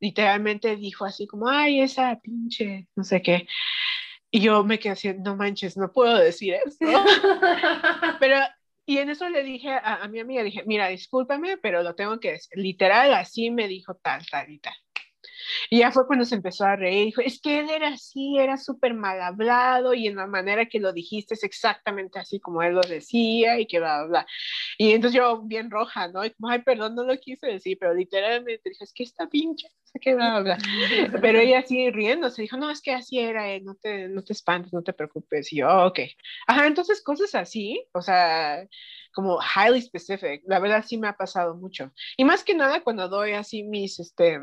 Speaker 3: literalmente dijo así como, ay, esa pinche, no sé qué. Y yo me quedé así, no manches, no puedo decir eso. pero y en eso le dije a, mi amiga, dije, mira, discúlpame, pero lo tengo que decir. Literal, así me dijo tal, tal y tal. Y ya fue cuando se empezó a reír. Dijo, es que él era así, era súper mal hablado y en la manera que lo dijiste es exactamente así como él lo decía y que bla, bla, bla. Y entonces yo bien roja, ¿no? Y como, ay, perdón, no lo quise decir, pero literalmente dije, es que está pinche, no sé qué, bla, bla. Pero ella así riéndose, dijo, no, es que así era, eh, no, te, no te espantes, no te preocupes. Y yo, oh, ok. Ajá, entonces cosas así, o sea, como highly specific, la verdad sí me ha pasado mucho. Y más que nada cuando doy así mis, este,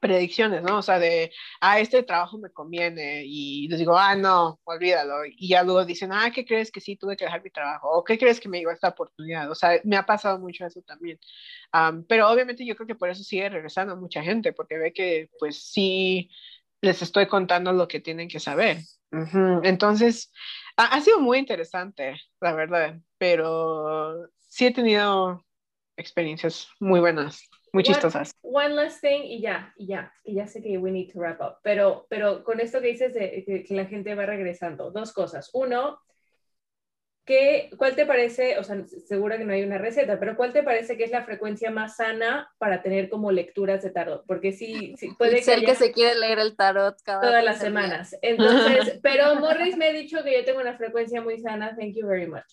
Speaker 3: predicciones, ¿no? O sea, de, ah, este trabajo me conviene y les digo, ah, no, olvídalo. Y ya luego dicen, ah, ¿qué crees que sí tuve que dejar mi trabajo? ¿O qué crees que me llegó esta oportunidad? O sea, me ha pasado mucho eso también. pero obviamente yo creo que por eso sigue regresando mucha gente, porque ve que pues sí les estoy contando lo que tienen que saber. Entonces, ha, ha sido muy interesante, la verdad, pero sí he tenido experiencias muy buenas muy chistosas.
Speaker 1: One, last thing y ya, y ya, y ya sé que we need to wrap up, pero, pero con esto que dices de que, la gente va regresando, dos cosas. Uno, ¿qué, ¿cuál te parece, o sea, seguro que no hay una receta, pero cuál te parece que es la frecuencia más sana para tener como lecturas de tarot? Porque sí, sí puede
Speaker 2: ser que, se quiere leer el tarot cada
Speaker 1: todas las semanas. Entonces, pero Morris me ha dicho que yo tengo una frecuencia muy sana, thank you very much.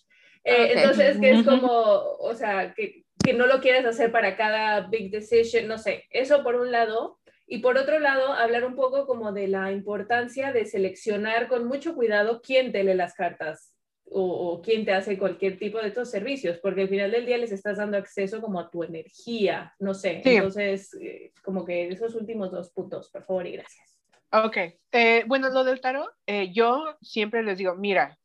Speaker 1: Eh, entonces, que es como, o sea, que que no lo quieres hacer para cada big decision, no sé, eso por un lado. Y por otro lado, hablar un poco como de la importancia de seleccionar con mucho cuidado quién te lee las cartas o, quién te hace cualquier tipo de estos servicios, porque al final del día les estás dando acceso como a tu energía, no sé. Entonces, eh, como que esos últimos dos puntos, por favor y gracias.
Speaker 3: Ok, eh, bueno, lo del tarot, eh, yo siempre les digo, mira,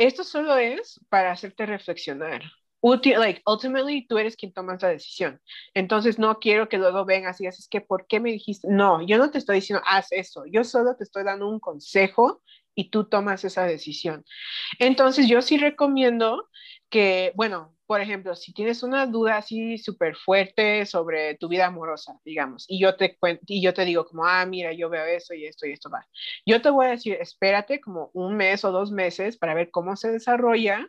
Speaker 3: esto solo es para hacerte reflexionar like, ultimately tú eres quien tomas la decisión. Entonces no quiero que luego vengas y digas, es que, ¿por qué me dijiste? No, yo no te estoy diciendo, haz eso, yo solo te estoy dando un consejo y tú tomas esa decisión. Entonces yo sí recomiendo que, bueno, por ejemplo, si tienes una duda así súper fuerte sobre tu vida amorosa, digamos, y yo te y yo te digo como, ah, mira, yo veo eso y esto y esto va. Yo te voy a decir, espérate como un mes o dos meses para ver cómo se desarrolla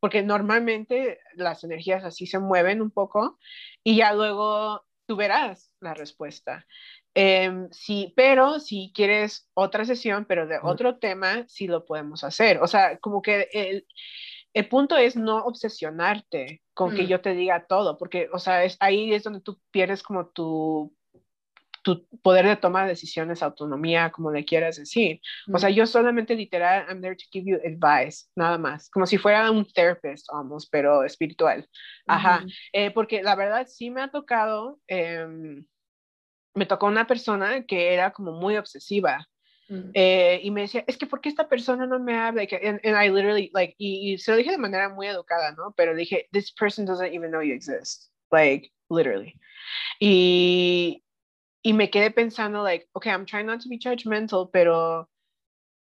Speaker 3: porque normalmente las energías así se mueven un poco y ya luego tú verás la respuesta. Em, sí, pero si quieres otra sesión, pero de otro tema, sí lo podemos hacer. O sea, como que el, el punto es no obsesionarte con que mm. yo te diga todo, porque, o sea, es, ahí es donde tú pierdes como tu tu poder de toma de decisiones, autonomía, como le quieras decir. O sea, yo solamente literal, I'm there to give you advice, nada más, como si fuera un therapist, almost, pero espiritual. Ajá, eh, porque la verdad sí me ha tocado, em, me tocó una persona que era como muy obsesiva. Mm. Eh, y me decía, es que ¿por qué esta persona no me habla? And, I literally, like, y, y, se lo dije de manera muy educada, ¿no? Pero dije, this person doesn't even know you exist. Like, literally. Y, y me quedé pensando, like, okay, I'm trying not to be judgmental, pero,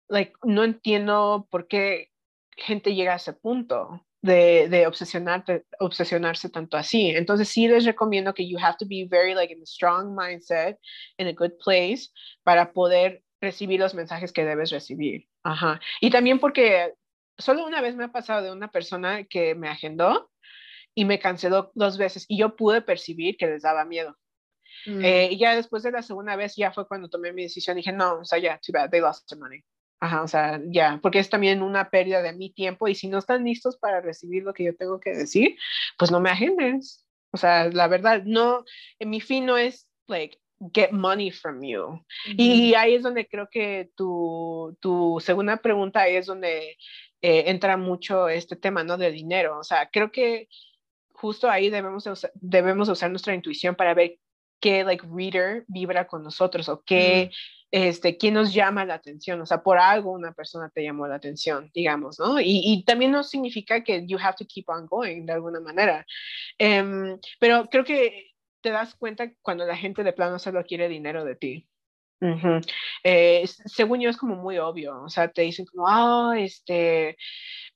Speaker 3: like, no entiendo por qué gente llega a ese punto de, de obsesionarte, obsesionarse tanto así. Entonces sí les recomiendo que you have to be very, like, in a strong mindset, in a good place, para poder recibir los mensajes que debes recibir. Ajá. Y también porque solo una vez me ha pasado de una persona que me agendó y me canceló dos veces y yo pude percibir que les daba miedo. Mm. Eh, y ya después de la segunda vez, ya fue cuando tomé mi decisión. Dije, no, o sea, ya, too bad, they lost their money. Ajá, o sea, ya, porque es también una pérdida de mi tiempo y si no están listos para recibir lo que yo tengo que decir, pues no me agendes. O sea, la verdad, no, en mi fin no es, like, get money from you. Y ahí es donde creo que tu, tu segunda pregunta ahí es donde eh, entra mucho este tema, ¿no? De dinero. O sea, creo que justo ahí debemos, debemos usar nuestra intuición para ver qué like reader vibra con nosotros o qué, este, quién nos llama la atención, o sea, por algo una persona te llamó la atención, digamos, ¿no? Y, y también no significa que you have to keep on going de alguna manera, em, pero creo que te das cuenta cuando la gente de plano solo quiere dinero de ti. Eh, según yo es como muy obvio, o sea, te dicen como, oh, este,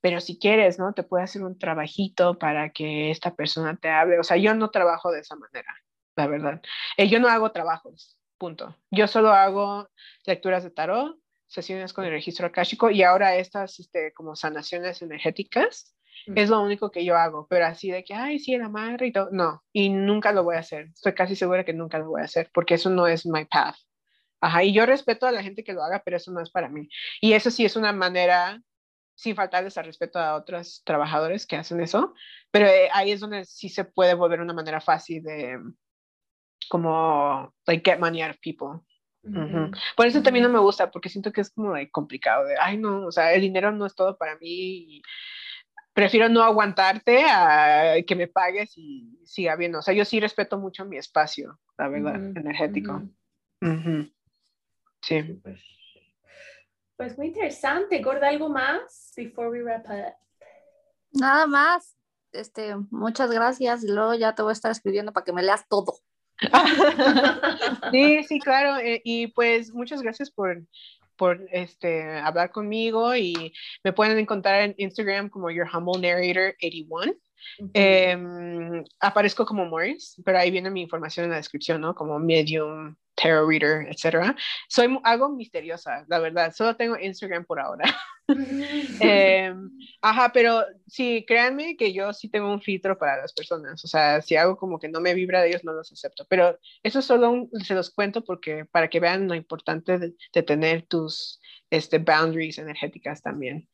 Speaker 3: pero si quieres, ¿no? Te puede hacer un trabajito para que esta persona te hable, o sea, yo no trabajo de esa manera, la verdad. Eh, yo no hago trabajos, punto. Yo solo hago lecturas de tarot, sesiones con el registro akáshico y ahora estas este, como sanaciones energéticas. Es lo único que yo hago, pero así de que, ay, sí, la madre y todo, no, y nunca lo voy a hacer. Estoy casi segura que nunca lo voy a hacer porque eso no es my path. Ajá, y yo respeto a la gente que lo haga, pero eso no es para mí. Y eso sí es una manera sin faltarles al respeto a otros trabajadores que hacen eso, pero eh, ahí es donde sí se puede volver una manera fácil de como like get money out of people. Por eso también no me gusta, porque siento que es como complicado, de, ay no, o sea, el dinero no es todo para mí, prefiero no aguantarte a que me pagues y siga bien, o sea, yo sí respeto mucho mi espacio, la verdad, energético. Sí.
Speaker 1: Pues, pues muy interesante, Gorda, ¿algo más before we wrap up?
Speaker 2: Nada más, este, muchas gracias, y luego ya te voy a estar escribiendo para que me leas todo.
Speaker 3: sí, sí, claro. Eh, y pues muchas gracias por, por este, hablar conmigo y me pueden encontrar en Instagram como Your Humble Narrator 81. Em, aparezco como Morris, pero ahí viene mi información en la descripción, ¿no? Como Medium, tarot reader, etcétera. Soy algo misteriosa, la verdad. Solo tengo Instagram por ahora. Em, ajá, pero sí, créanme que yo sí tengo un filtro para las personas. O sea, si algo como que no me vibra de ellos, no los acepto. Pero eso solo se los cuento porque para que vean lo importante de, tener tus este, boundaries energéticas también.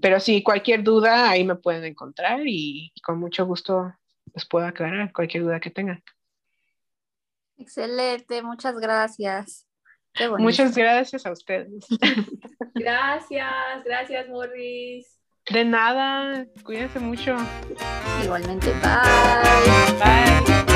Speaker 3: pero sí, cualquier duda, ahí me pueden encontrar y con mucho gusto les puedo aclarar cualquier duda que tengan.
Speaker 2: Excelente, muchas gracias.
Speaker 3: Muchas gracias a ustedes.
Speaker 1: Gracias, gracias Morris.
Speaker 3: De nada, cuídense mucho.
Speaker 2: Igualmente, bye. Bye.